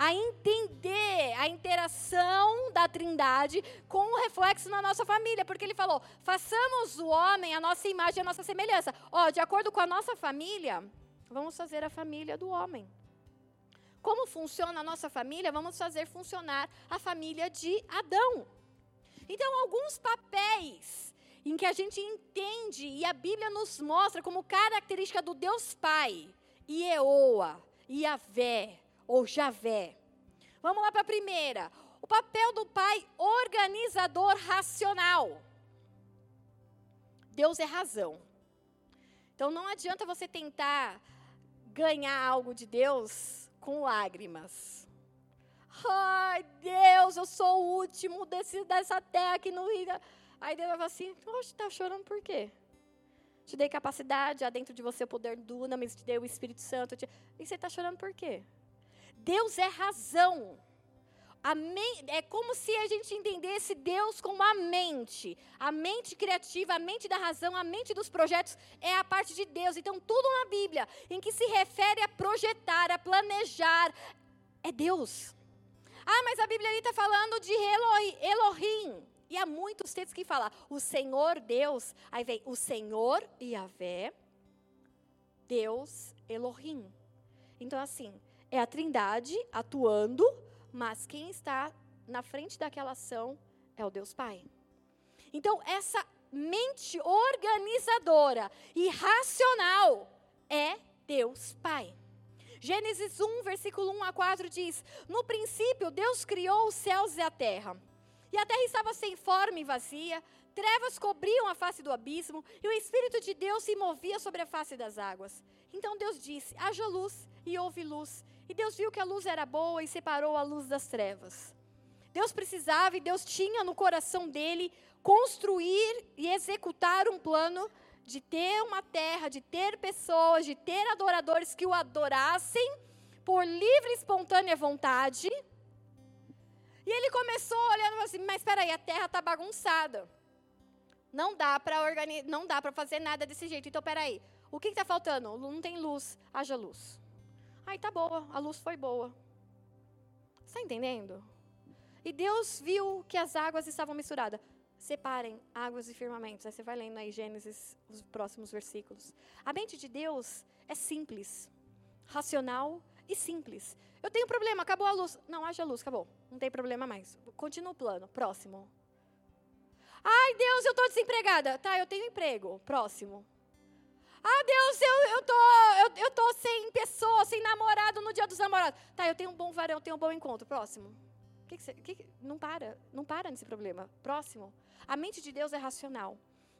a entender a interação da Trindade com o reflexo na nossa família, porque ele falou: façamos o homem a nossa imagem, a nossa semelhança. Ó, de acordo com a nossa família, Vamos fazer a família do homem. Como funciona a nossa família? Vamos fazer funcionar a família de Adão. Então, alguns papéis em que a gente entende e a Bíblia nos mostra como característica do Deus Pai, Ieoa, Iavé ou Javé. Vamos lá para a primeira. O papel do pai organizador racional. Deus é razão. Então não adianta você tentar ganhar algo de Deus com lágrimas. Ai, Deus, eu sou o último desse, dessa terra aqui no Rio. Aí Deus vai falar assim: Oxe, está chorando por quê? te dei capacidade, há dentro de você o poder do Dunamis, te dei o Espírito Santo. Te... E você está chorando por quê? Deus é razão. É como se a gente entendesse Deus como a mente. A mente criativa, a mente da razão, a mente dos projetos é a parte de Deus. Então, tudo na Bíblia em que se refere a projetar, a planejar, é Deus. Ah, mas a Bíblia ali está falando de Eloi- Elohim. E há muitos textos que falam o Senhor Deus. Aí vem o Senhor Yahvé, Deus Elohim. Então, assim, é a trindade atuando, mas quem está na frente daquela ação é o Deus Pai. Então, essa mente organizadora e racional é Deus Pai. Gênesis 1, versículo 1 a 4 diz: No princípio, Deus criou os céus e a terra. E a terra estava sem forma e vazia, trevas cobriam a face do abismo, e o Espírito de Deus se movia sobre a face das águas. Então Deus disse: haja luz, e houve luz. E Deus viu que a luz era boa e separou a luz das trevas. Deus precisava e Deus tinha no coração dele construir e executar um plano de ter uma terra, de ter pessoas, de ter adoradores que o adorassem por livre e espontânea vontade. E ele começou olhando assim: Mas espera aí, a terra está bagunçada. Não dá para organi- não dá para fazer nada desse jeito. Então, espera aí. O que está faltando? Não tem luz. Haja luz. Aí tá boa, a luz foi boa. Está entendendo? E Deus viu que as águas estavam misturadas. Separem águas e firmamentos. Aí você vai lendo aí Gênesis, os próximos versículos. A mente de Deus é simples, racional e simples. Eu tenho problema, acabou a luz. Não, haja luz, acabou. Não tem problema mais. Continua o plano. Próximo. Ai, Deus, eu estou desempregada. Tá, eu tenho emprego. Próximo. Ah, Deus, eu, eu, tô, eu, eu tô sem pessoa, sem namorado no dia dos namorados. Tá, eu tenho um bom varão, eu tenho um bom encontro. Próximo. Que que que não para, não para nesse problema. Próximo. A mente de Deus é racional.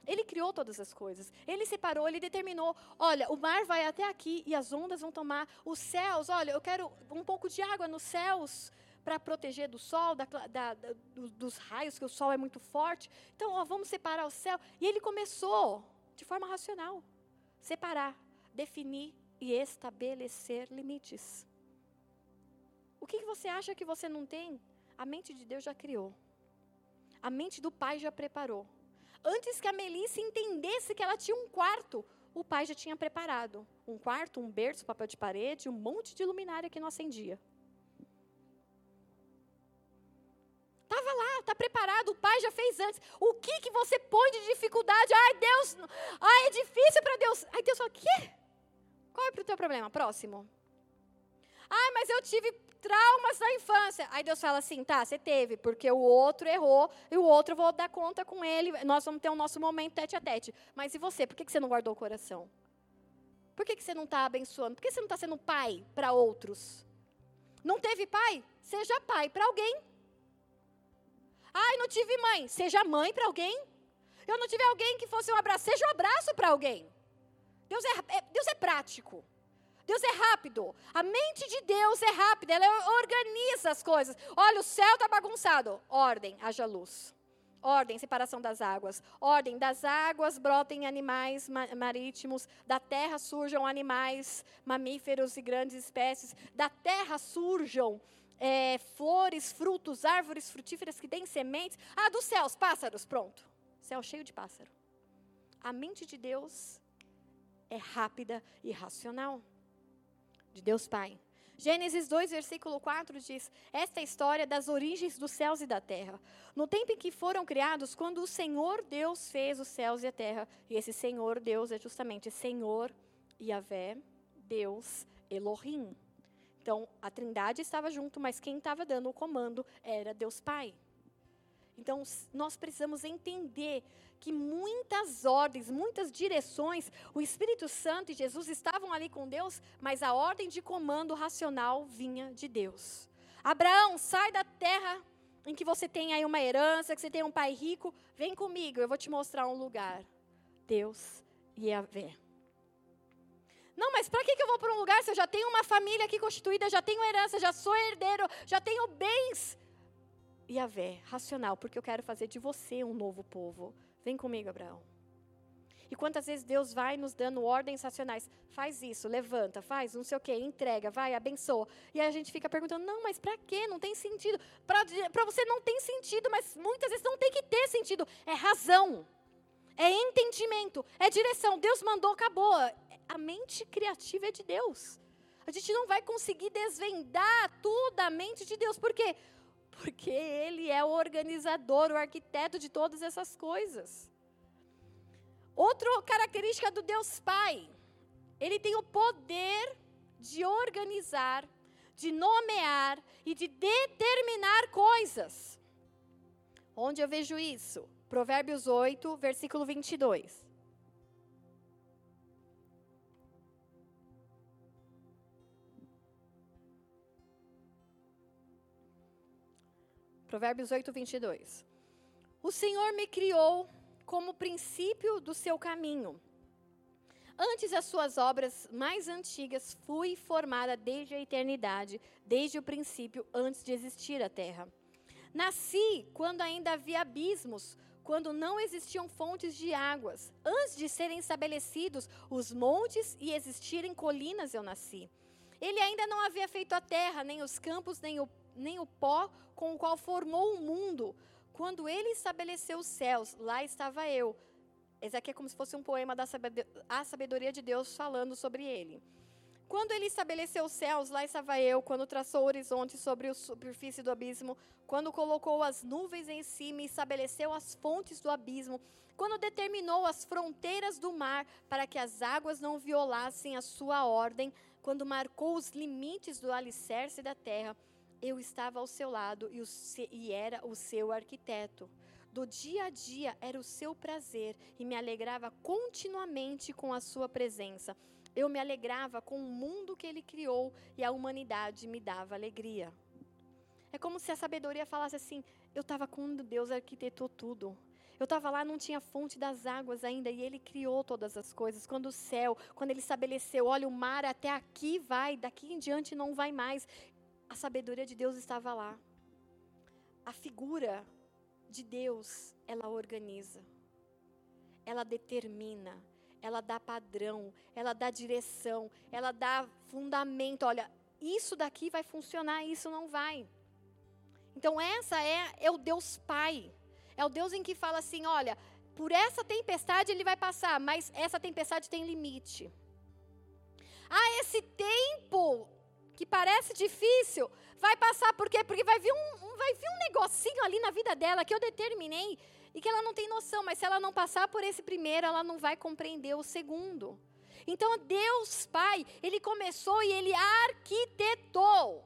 Ele criou todas as coisas. Ele separou, ele determinou. Olha, o mar vai até aqui e as ondas vão tomar. Os céus, olha, eu quero um pouco de água nos céus para proteger do sol, da da- da- do- dos raios, que o sol é muito forte. Então, ó, vamos separar o céu. E ele começou de forma racional. Separar, definir e estabelecer limites. O que você acha que você não tem? A mente de Deus já criou. A mente do pai já preparou. Antes que a Melissa entendesse que ela tinha um quarto, o pai já tinha preparado. Um quarto, um berço, papel de parede, um monte de luminária que não acendia. Estava lá, está preparado, o pai já fez antes. O que, que você põe de dificuldade? Ai, Deus, ai, é difícil para Deus. Ai, Deus fala, quê? Qual é o teu problema? Próximo. Ah, mas eu tive traumas na infância. Aí Deus fala assim, tá, você teve, porque o outro errou e o outro eu vou dar conta com ele. Nós vamos ter o nosso momento tete a tete. Mas e você? Por que que você não guardou o coração? Por que que você não está abençoando? Por que você não está sendo pai para outros? Não teve pai? Seja pai para alguém. Ai, não tive mãe. Seja mãe para alguém. Eu não tive alguém que fosse um abraço. Seja um abraço para alguém. Deus é, é- Deus é prático. Deus é rápido. A mente de Deus é rápida. Ela organiza as coisas. Olha, o céu está bagunçado. Ordem, haja luz. Ordem, separação das águas. Ordem, das águas brotem animais ma- marítimos. Da terra surjam animais, mamíferos e grandes espécies. Da terra surjam é, flores, frutos, árvores frutíferas que deem sementes. Ah, dos céus, pássaros. Pronto. Céu cheio de pássaro. A mente de Deus é rápida e racional. De Deus Pai. Gênesis 2, versículo 4 diz: Esta é a história das origens dos céus e da terra. No tempo em que foram criados, quando o Senhor Deus fez os céus e a terra. E esse Senhor Deus é justamente Senhor Yahvé, Deus Elohim. Então, a trindade estava junto, mas quem estava dando o comando era Deus Pai. Então, nós precisamos entender que muitas ordens, muitas direções, o Espírito Santo e Jesus estavam ali com Deus, mas a ordem de comando racional vinha de Deus. Abraão, sai da terra em que você tem aí uma herança, que você tem um pai rico, vem comigo, eu vou te mostrar um lugar. Deus ia ver. Não, mas para que eu vou para um lugar se eu já tenho uma família aqui constituída, já tenho herança, já sou herdeiro, já tenho bens? Yahvé, racional, porque eu quero fazer de você um novo povo. Vem comigo, Abraão. E quantas vezes Deus vai nos dando ordens racionais? Faz isso, levanta, faz não sei o quê, entrega, vai, abençoa. E a gente fica perguntando: não, mas para quê? Não tem sentido. Para você não tem sentido, mas muitas vezes não tem que ter sentido. É razão, é entendimento, é direção. Deus mandou, acabou. A mente criativa é de Deus. A gente não vai conseguir desvendar tudo da mente de Deus. Por quê? Porque Ele é o organizador, o arquiteto de todas essas coisas. Outra característica do Deus Pai, ele tem o poder de organizar, de nomear e de determinar coisas. Onde eu vejo isso? Provérbios 8, versículo 22. Provérbios 8, 22. O Senhor me criou como princípio do seu caminho. Antes das suas obras mais antigas, fui formada desde a eternidade, desde o princípio, antes de existir a terra. Nasci quando ainda havia abismos, quando não existiam fontes de águas. Antes de serem estabelecidos os montes e existirem colinas, eu nasci. Ele ainda não havia feito a terra, nem os campos, nem o, nem o pó com o qual formou o mundo. Quando ele estabeleceu os céus, lá estava eu. Esse aqui é como se fosse um poema da sabedoria de Deus falando sobre ele. Quando ele estabeleceu os céus, lá estava eu. Quando traçou o horizonte sobre a superfície do abismo. Quando colocou as nuvens em cima e estabeleceu as fontes do abismo. Quando determinou as fronteiras do mar para que as águas não violassem a sua ordem. Quando marcou os limites do alicerce da terra eu estava ao seu lado e, o, e era o seu arquiteto. Do dia a dia era o seu prazer e me alegrava continuamente com a sua presença. Eu me alegrava com o mundo que ele criou e a humanidade me dava alegria. É como se a sabedoria falasse assim: eu estava quando Deus arquitetou tudo. Eu estava lá, não tinha fonte das águas ainda, e Ele criou todas as coisas. Quando o céu, quando Ele estabeleceu, olha, o mar até aqui vai, daqui em diante não vai mais a sabedoria de Deus estava lá. A figura de Deus, ela organiza, ela determina, ela dá padrão, ela dá direção, ela dá fundamento. Olha, isso daqui vai funcionar, isso não vai. Então essa é, é o Deus Pai. É o Deus em que fala assim, olha, por essa tempestade ele vai passar, mas essa tempestade tem limite. Ah, esse tempo que parece difícil, vai passar por quê? Porque vai vir um, vai vir um negocinho ali na vida dela que eu determinei e que ela não tem noção, mas se ela não passar por esse primeiro, ela não vai compreender o segundo. Então, Deus Pai, Ele começou e Ele arquitetou.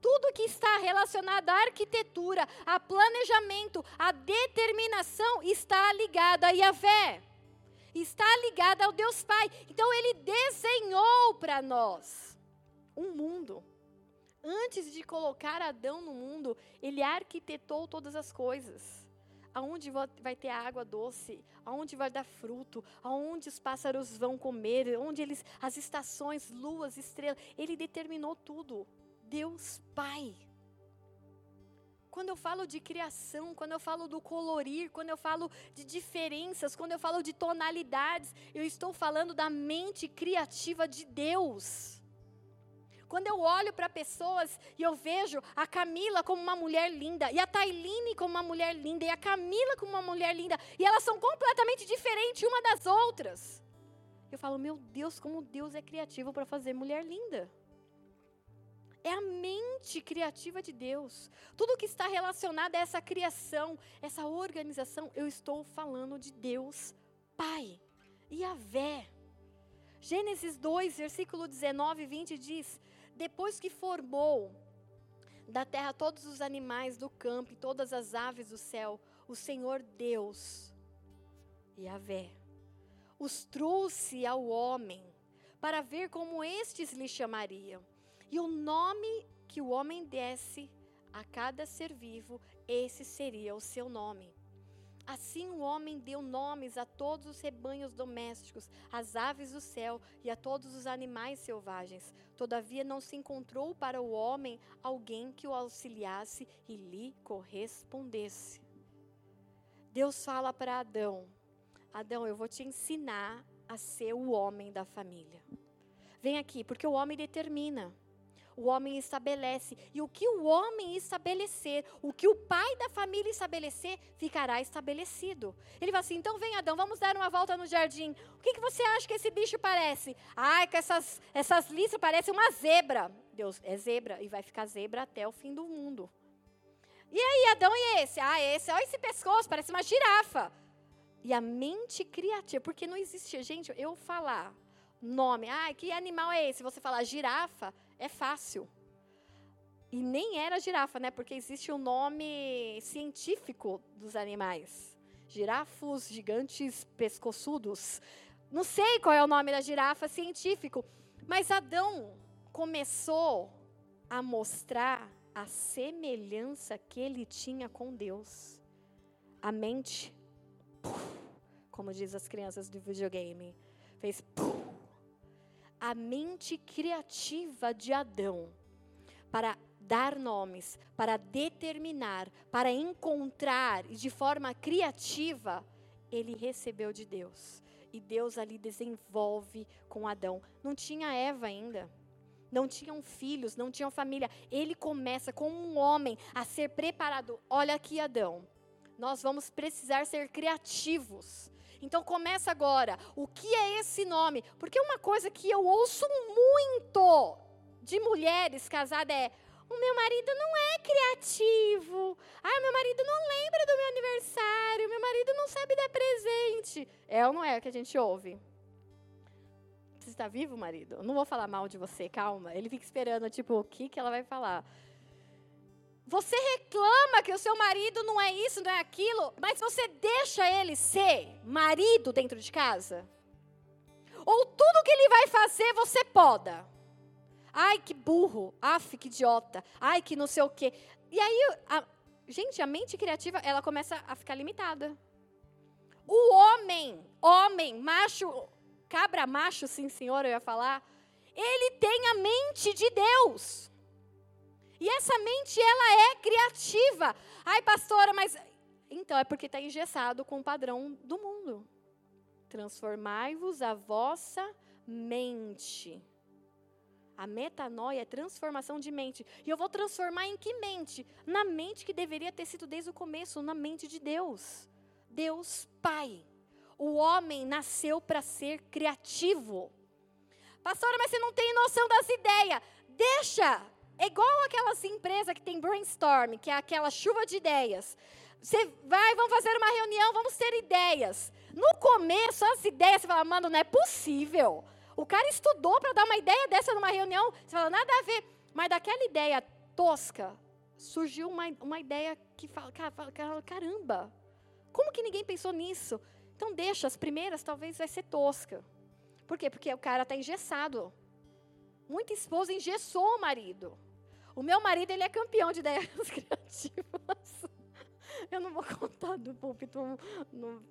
Tudo que está relacionado à arquitetura, a planejamento, a determinação está ligado a Yahvé. Está ligado ao Deus Pai. Então, Ele desenhou para nós um mundo. Antes de colocar Adão no mundo, ele arquitetou todas as coisas. Aonde vai ter água doce, aonde vai dar fruto, aonde os pássaros vão comer, onde eles, as estações, luas, estrelas, ele determinou tudo. Deus Pai. Quando eu falo de criação, quando eu falo do colorir, quando eu falo de diferenças, quando eu falo de tonalidades, eu estou falando da mente criativa de Deus. Quando eu olho para pessoas e eu vejo a Camila como uma mulher linda, e a Tailine como uma mulher linda, e a Camila como uma mulher linda, e elas são completamente diferentes uma das outras. Eu falo, meu Deus, como Deus é criativo para fazer mulher linda. É a mente criativa de Deus. Tudo que está relacionado a essa criação, essa organização, eu estou falando de Deus Pai. E a Vé. Gênesis 2, versículo 19 e 20 diz: depois que formou da terra todos os animais do campo e todas as aves do céu, o Senhor Deus, Yahvé, os trouxe ao homem para ver como estes lhe chamariam. E o nome que o homem desse a cada ser vivo, esse seria o seu nome. Assim o homem deu nomes a todos os rebanhos domésticos, às aves do céu e a todos os animais selvagens. Todavia não se encontrou para o homem alguém que o auxiliasse e lhe correspondesse. Deus fala para Adão: Adão, eu vou te ensinar a ser o homem da família. Vem aqui, porque o homem determina. O homem estabelece. E o que o homem estabelecer, o que o pai da família estabelecer, ficará estabelecido. Ele fala assim: então vem, Adão, vamos dar uma volta no jardim. O que, que você acha que esse bicho parece? Ai, que essas, essas listras parecem uma zebra. Deus, é zebra. E vai ficar zebra até o fim do mundo. E aí, Adão e esse? Ah, esse, olha esse pescoço, parece uma girafa. E a mente criativa, porque não existe, gente, eu falar nome, ah, que animal é esse? Você falar girafa, é fácil. E nem era girafa, né? Porque existe o um nome científico dos animais. Girafos gigantes pescoçudos. Não sei qual é o nome da girafa científico, mas Adão começou a mostrar a semelhança que ele tinha com Deus. A mente, como diz as crianças do videogame, fez a mente criativa de Adão para dar nomes, para determinar, para encontrar e de forma criativa, ele recebeu de Deus. E Deus ali desenvolve com Adão. Não tinha Eva ainda. Não tinham filhos, não tinham família. Ele começa como um homem a ser preparado. Olha aqui, Adão. Nós vamos precisar ser criativos. Então começa agora. O que é esse nome? Porque uma coisa que eu ouço muito de mulheres casadas é: o meu marido não é criativo. Ah, meu marido não lembra do meu aniversário. Meu marido não sabe dar presente. É ou não é o que a gente ouve? Você está vivo, marido? Eu não vou falar mal de você, calma. Ele fica esperando, tipo, o que, que ela vai falar. Você reclama que o seu marido não é isso, não é aquilo, mas você deixa ele ser marido dentro de casa? Ou tudo que ele vai fazer você poda? Ai, que burro. Af, que idiota. Ai, que não sei o quê. E aí, a, gente, a mente criativa, ela começa a ficar limitada. O homem, homem, macho, cabra macho, sim senhor, eu ia falar, ele tem a mente de Deus. E essa mente, ela é criativa. Ai, pastora, mas. Então, é porque está engessado com o padrão do mundo. Transformai-vos a vossa mente. A metanoia é transformação de mente. E eu vou transformar em que mente? Na mente que deveria ter sido desde o começo, na mente de Deus. Deus Pai. O homem nasceu para ser criativo. Pastora, mas você não tem noção das ideias. Deixa é igual aquelas empresas que tem brainstorm, que é aquela chuva de ideias. Você vai, vamos fazer uma reunião, vamos ter ideias. No começo, as ideias, você fala, mano, não é possível. O cara estudou para dar uma ideia dessa numa reunião. Você fala, nada a ver. Mas daquela ideia tosca, surgiu uma, uma ideia que fala, caramba, como que ninguém pensou nisso? Então deixa, as primeiras talvez vai ser tosca. Por quê? Porque o cara está engessado. Muita esposa engessou o marido. O meu marido, ele é campeão de ideias *laughs* criativas. Eu não vou contar do púlpito. No... *laughs*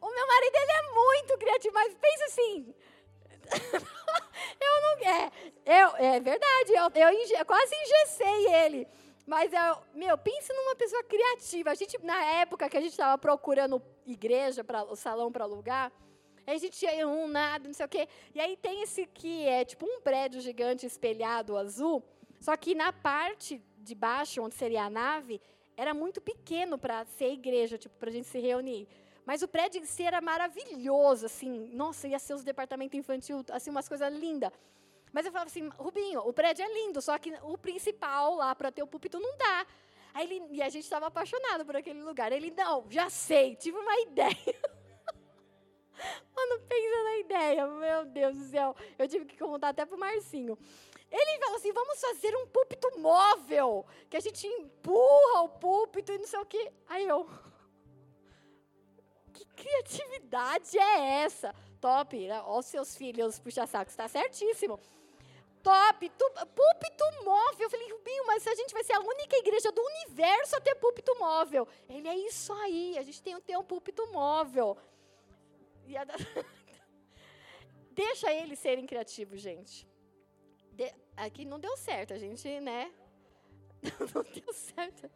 o meu marido, ele é muito criativo, mas pensa assim. *laughs* eu não. É, é verdade, eu, eu, quase engessei ele. Mas, eu, meu, pense numa pessoa criativa. A gente, na época que a gente estava procurando igreja, para o salão para alugar, a gente tinha um nada, não sei o quê. E aí tem esse que é tipo um prédio gigante espelhado azul, só que na parte de baixo, onde seria a nave, era muito pequeno para ser igreja, tipo, para a gente se reunir. Mas o prédio em si era maravilhoso, assim. Nossa, ia ser os departamentos infantil, assim, umas coisas lindas. Mas eu falava assim, Rubinho, o prédio é lindo, só que o principal lá para ter o púlpito não dá. Aí ele, e a gente estava apaixonado por aquele lugar. Ele, não, já sei, tive uma *laughs* ideia. Mano, pensa na ideia, meu Deus do céu. Eu tive que contar até pro Marcinho. Ele falou assim: vamos fazer um púlpito móvel, que a gente empurra o púlpito e não sei o quê. Aí eu. Que criatividade é essa? Top, né? Olha os seus filhos puxa-saco, está certíssimo. Top, tu, púlpito móvel. Eu falei, Rubinho, mas a gente vai ser a única igreja do universo a ter púlpito móvel. Ele é isso aí, a gente tem que ter um púlpito móvel. *laughs* Deixa eles serem criativos, gente. De... Aqui não deu certo, a gente, né? *laughs* Não deu certo.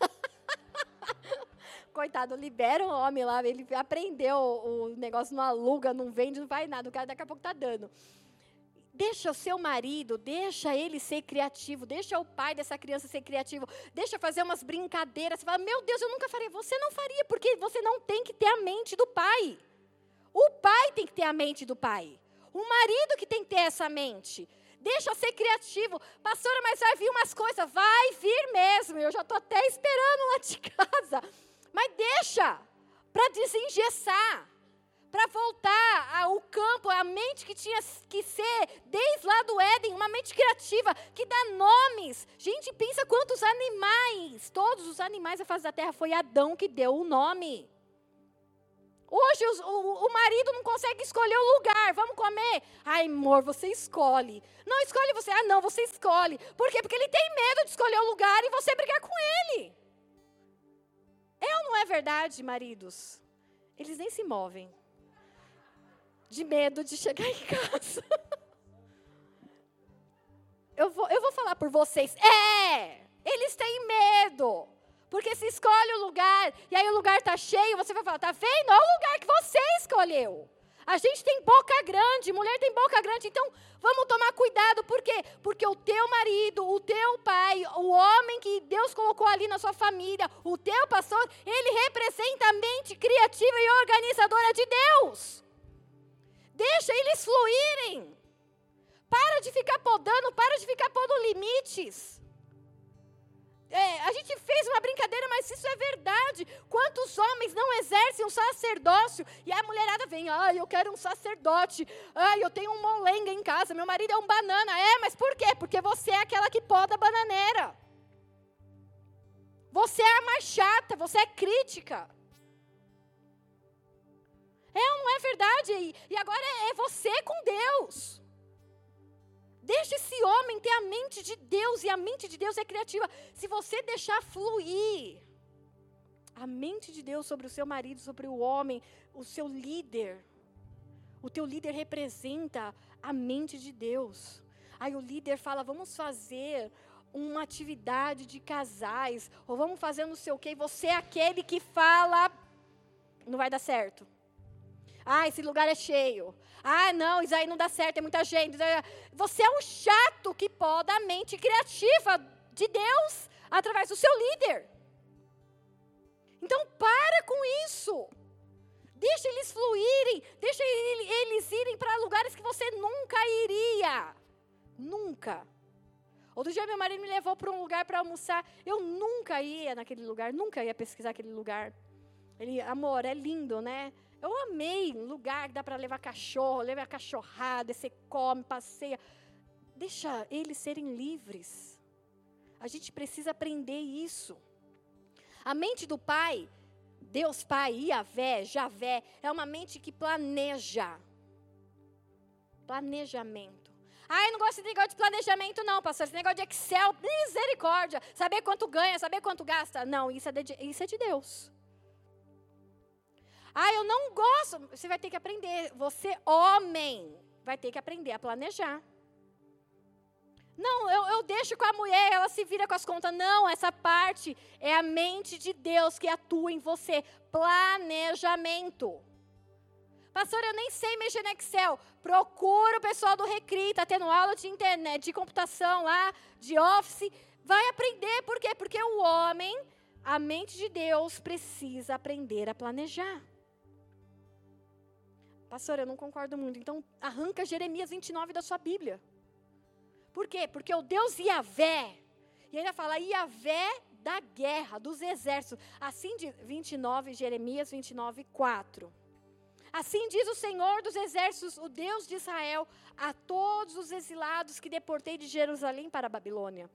*laughs* coitado, libera o homem lá, ele aprendeu o negócio, não aluga, não vende, não faz nada, o cara daqui a pouco tá dando. Deixa o seu marido, deixa ele ser criativo, deixa o pai dessa criança ser criativo, deixa fazer umas brincadeiras. Você fala, meu Deus, eu nunca faria. Você não faria, porque você não tem que ter a mente do pai. O pai tem que ter a mente do pai. O marido que tem que ter essa mente. Deixa ser criativo. Pastora, mas vai vir umas coisas. Vai vir mesmo. Eu já estou até esperando lá de *laughs* casa. Mas deixa para desengessar para voltar ao campo, a mente que tinha que ser, desde lá do Éden, uma mente criativa, que dá nomes. Gente, pensa quantos animais, todos os animais da face da terra, foi Adão que deu o nome. Hoje o, o, marido não consegue escolher o lugar. Vamos comer? Ai, amor, você escolhe. Não escolhe você. Ah, não, você escolhe. Por quê? Porque ele tem medo de escolher o lugar e você brigar com ele. É ou não é verdade, maridos? Eles nem se movem de medo de chegar em casa. *laughs* eu, vou, eu vou falar por vocês. É! Eles têm medo. Porque se escolhe o lugar e aí o lugar está cheio, você vai falar, tá vendo? Olha o lugar que você escolheu. A gente tem boca grande, mulher tem boca grande, então vamos tomar cuidado, por quê? Porque o teu marido, o teu pai, o homem que Deus colocou ali na sua família, o teu pastor, ele representa a mente criativa e organizadora de Deus. Deixa eles fluírem. Para de ficar podando, para de ficar pondo limites. É, a gente fez uma brincadeira, mas isso é verdade. Quantos homens não exercem um sacerdócio e a mulherada vem, ai, eu quero um sacerdote, ai, eu tenho um molenga em casa, meu marido é um banana. É, mas por quê? Porque você é aquela que poda a bananeira. Você é a mais chata, você é crítica. É ou não é verdade? E, e agora é, é você com Deus. Deixa esse homem ter a mente de Deus, e a mente de Deus é criativa. Se você deixar fluir a mente de Deus sobre o seu marido, sobre o homem, o seu líder, o teu líder representa a mente de Deus. Aí o líder fala: vamos fazer uma atividade de casais, ou vamos fazer não sei o quê, e você é aquele que fala, não vai dar certo. Ah, esse lugar é cheio. Ah, não, isso aí não dá certo, tem muita gente. Você é um chato que poda a mente criativa de Deus através do seu líder. Então, para com isso. Deixa eles fluírem, deixa eles irem para lugares que você nunca iria. Nunca. Outro dia meu marido me levou para um lugar para almoçar. Eu nunca ia naquele lugar, nunca ia pesquisar aquele lugar. Ele, amor, é lindo, né? Eu amei um lugar que dá para levar cachorro, levar cachorrada, você come, passeia. Deixa eles serem livres. A gente precisa aprender isso. A mente do pai, Deus Pai, Iavé, Javé, é uma mente que planeja. Planejamento. Ah, eu não gosto de negócio de planejamento, não, pastor. Esse negócio de Excel, misericórdia. Saber quanto ganha, saber quanto gasta. Não, isso é de, isso é de Deus. Ah, eu não gosto. Você vai ter que aprender. Você, homem, vai ter que aprender a planejar. Não, eu, eu, deixo com a mulher, ela se vira com as contas. Não, essa parte é a mente de Deus que atua em você. Planejamento. Pastor, eu nem sei mexer no Excel. Procura o pessoal do Recri, está tendo aula de internet, de computação lá, de office. Vai aprender, por quê? Porque o homem, a mente de Deus, precisa aprender a planejar. Pastor, eu não concordo muito. Então, arranca Jeremias 29 da sua Bíblia. Por quê? Porque o Deus Iavé, e ainda fala Iavé da guerra, dos exércitos. Assim de 29, Jeremias 29, 4. Assim diz o Senhor dos exércitos, o Deus de Israel, a todos os exilados que deportei de Jerusalém para a Babilônia.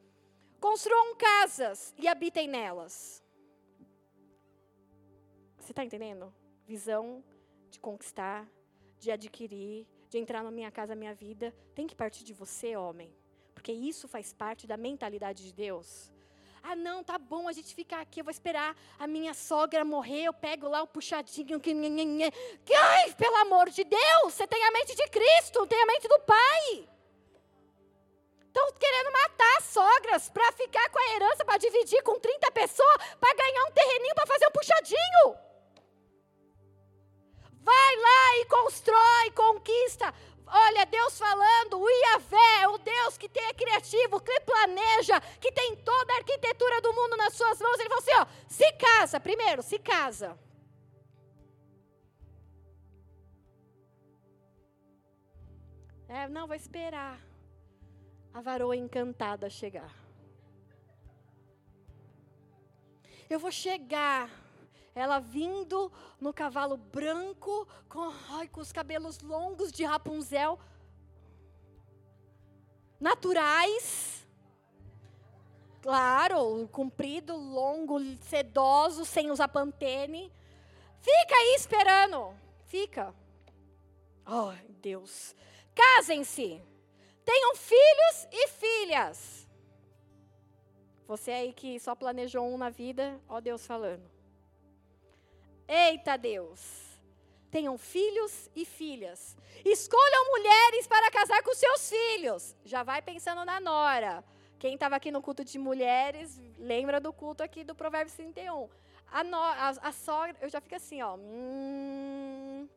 Construam casas e habitem nelas. Você está entendendo? Visão de conquistar, de adquirir, de entrar na minha casa, na minha vida, tem que partir de você, homem. Porque isso faz parte da mentalidade de Deus. Ah, não, tá bom, a gente fica aqui, eu vou esperar a minha sogra morrer, eu pego lá o puxadinho. Que, que, ai, pelo amor de Deus, você tem a mente de Cristo, tem a mente do Pai. Estão querendo matar as sogras para ficar com a herança, para dividir com 30 pessoas, para ganhar um terreninho para fazer um puxadinho. Vai lá e constrói, conquista. Olha, Deus falando, o Iavé, o Deus que tem é criativo, que planeja, que tem toda a arquitetura do mundo nas suas mãos. Ele falou assim: ó, se casa, primeiro, se casa. É, não, vou esperar a varoa encantada chegar. Eu vou chegar, ela vindo no cavalo branco, com, ai, com os cabelos longos de Rapunzel, naturais. Claro, comprido, longo, sedoso, sem usar pantene. Fica aí esperando. Fica. Oh, Deus. Casem-se. Tenham filhos e filhas. Você aí que só planejou um na vida, ó Deus falando. Eita Deus. Tenham filhos e filhas. Escolham mulheres para casar com seus filhos. Já vai pensando na nora. Quem estava aqui no culto de mulheres, lembra do culto aqui do Provérbio 31. A, no, a, a sogra, eu já fico assim, ó. Hum,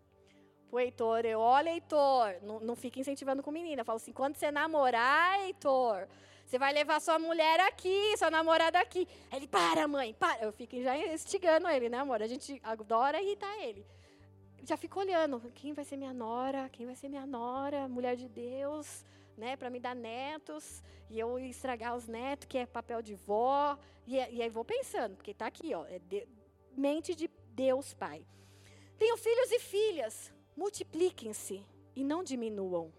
Heitor, eu, olha, Heitor, não, não fica incentivando com menina. Eu falo assim, quando você namorar, Heitor, você vai levar sua mulher aqui, sua namorada aqui. Aí ele, para, mãe, para. Eu fico já instigando ele, né, amor? A gente adora irritar ele. Já fico olhando, quem vai ser minha nora? Quem vai ser minha nora? Mulher de Deus, né, para me dar netos. E eu estragar os netos, que é papel de vó. E, e aí vou pensando, porque está aqui, ó, é de, mente de Deus Pai. Tenho filhos e filhas multipliquem-se e não diminuam.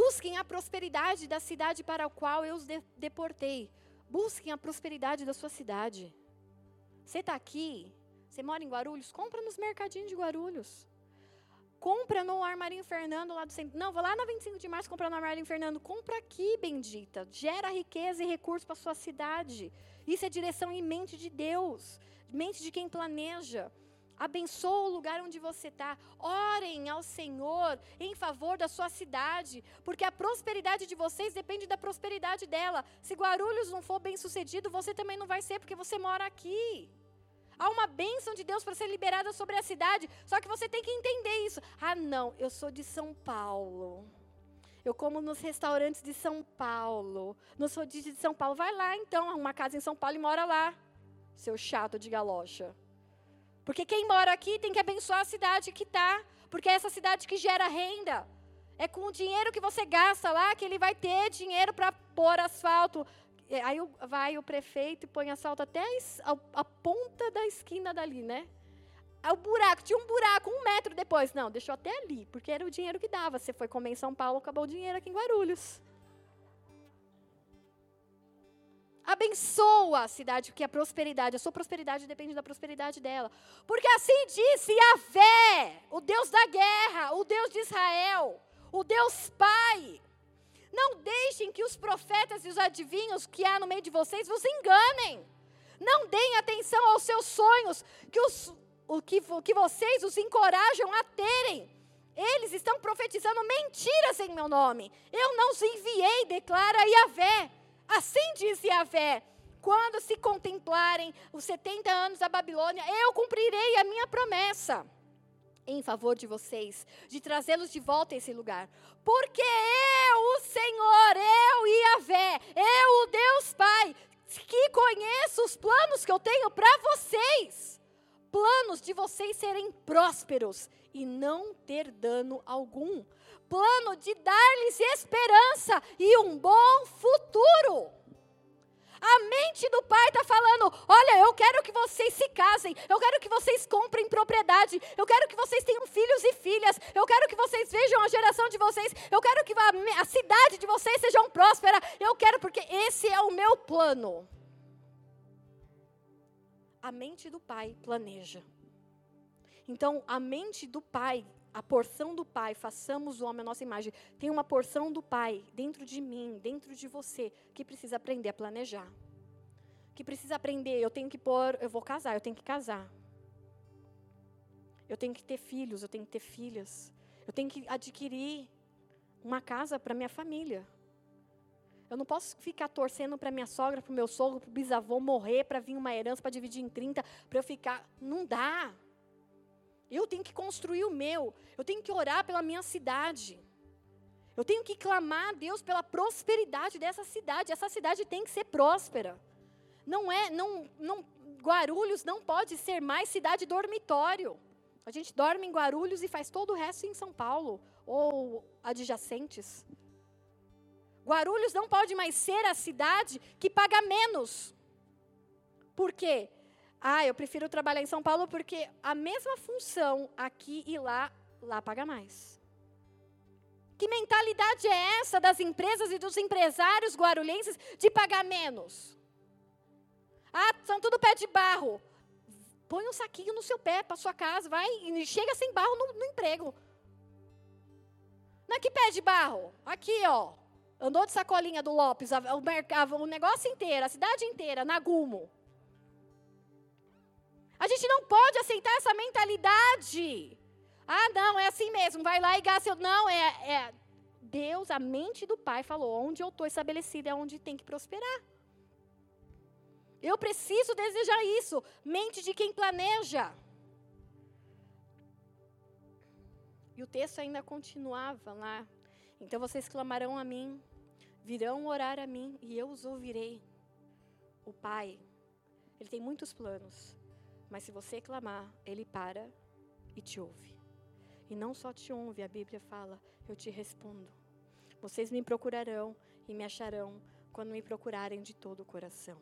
Busquem a prosperidade da cidade para a qual eu os de deportei. Busquem a prosperidade da sua cidade. Você está aqui, você mora em Guarulhos, compra nos mercadinhos de Guarulhos. Compra no Armarinho Fernando lá do centro. Não, vou lá na 25 de março comprar no Armarinho Fernando. Compra aqui, bendita. Gera riqueza e recursos para sua cidade. Isso é direção em mente de Deus, mente de quem planeja. Abençoa o lugar onde você está. Orem ao Senhor em favor da sua cidade, porque a prosperidade de vocês depende da prosperidade dela. Se Guarulhos não for bem sucedido, você também não vai ser, porque você mora aqui. Há uma bênção de Deus para ser liberada sobre a cidade, só que você tem que entender isso. Ah, não, eu sou de São Paulo. Eu como nos restaurantes de São Paulo, nos rodízios de São Paulo. Vai lá então, arruma uma casa em São Paulo e mora lá, seu chato de galocha. Porque quem mora aqui tem que abençoar a cidade que está. Porque é essa cidade que gera renda. É com o dinheiro que você gasta lá que ele vai ter dinheiro para pôr asfalto. Aí vai o prefeito e põe asfalto até a, a ponta da esquina dali, né? O buraco, tinha um buraco um metro depois. Não, deixou até ali, porque era o dinheiro que dava. Você foi comer em São Paulo, acabou o dinheiro aqui em Guarulhos. Abençoa a cidade, porque a prosperidade, a sua prosperidade depende da prosperidade dela. Porque assim disse Yahvé, o Deus da guerra, o Deus de Israel, o Deus Pai. Não deixem que os profetas e os adivinhos que há no meio de vocês vos enganem. Não deem atenção aos seus sonhos, que, os, o que, que vocês os encorajam a terem. Eles estão profetizando mentiras em meu nome. Eu não os enviei, declara Yahvé. Assim diz Yahvé: quando se contemplarem os 70 anos da Babilônia, eu cumprirei a minha promessa em favor de vocês, de trazê-los de volta a esse lugar. Porque eu, o Senhor, eu, Yahvé, eu, o Deus Pai, que conheço os planos que eu tenho para vocês. Planos de vocês serem prósperos e não ter dano algum plano de dar-lhes esperança e um bom futuro. A mente do pai está falando: olha, eu quero que vocês se casem, eu quero que vocês comprem propriedade, eu quero que vocês tenham filhos e filhas, eu quero que vocês vejam a geração de vocês, eu quero que a, a cidade de vocês seja próspera, eu quero, porque esse é o meu plano. A mente do pai planeja. Então, a mente do pai a porção do Pai, façamos o homem a nossa imagem. Tem uma porção do Pai dentro de mim, dentro de você, que precisa aprender a planejar. Que precisa aprender, eu tenho que pôr, eu vou casar, eu tenho que casar. Eu tenho que ter filhos, eu tenho que ter filhas. Eu tenho que adquirir uma casa para minha família. Eu não posso ficar torcendo para minha sogra, para o meu sogro, para o bisavô morrer, para vir uma herança para dividir em 30, para eu ficar. Não dá. Eu tenho que construir o meu. Eu tenho que orar pela minha cidade. Eu tenho que clamar a Deus pela prosperidade dessa cidade. Essa cidade tem que ser próspera. Não é, não, não, Guarulhos não pode ser mais cidade dormitório. A gente dorme em Guarulhos e faz todo o resto em São Paulo ou adjacentes. Guarulhos não pode mais ser a cidade que paga menos. Por quê? Ah, eu prefiro trabalhar em São Paulo porque a mesma função aqui e lá, lá paga mais. Que mentalidade é essa das empresas e dos empresários guarulhenses de pagar menos? Ah, são tudo pé de barro. Põe um saquinho no seu pé para sua casa, vai e chega sem barro no, no emprego. Não é que pé de barro? Aqui, ó. Andou de sacolinha do Lopes, o, o negócio inteiro, a cidade inteira, na Gumo. A gente não pode aceitar essa mentalidade. Ah, não, é assim mesmo, vai lá e gasta. Não, é, é. Deus, a mente do Pai falou: onde eu estou estabelecido é onde tem que prosperar. Eu preciso desejar isso. Mente de quem planeja. E o texto ainda continuava lá. Então vocês clamarão a mim, virão orar a mim e eu os ouvirei. O Pai, ele tem muitos planos, mas se você clamar, ele para e te ouve. E não só te ouve, a Bíblia fala, eu te respondo. Vocês me procurarão e me acharão quando me procurarem de todo o coração.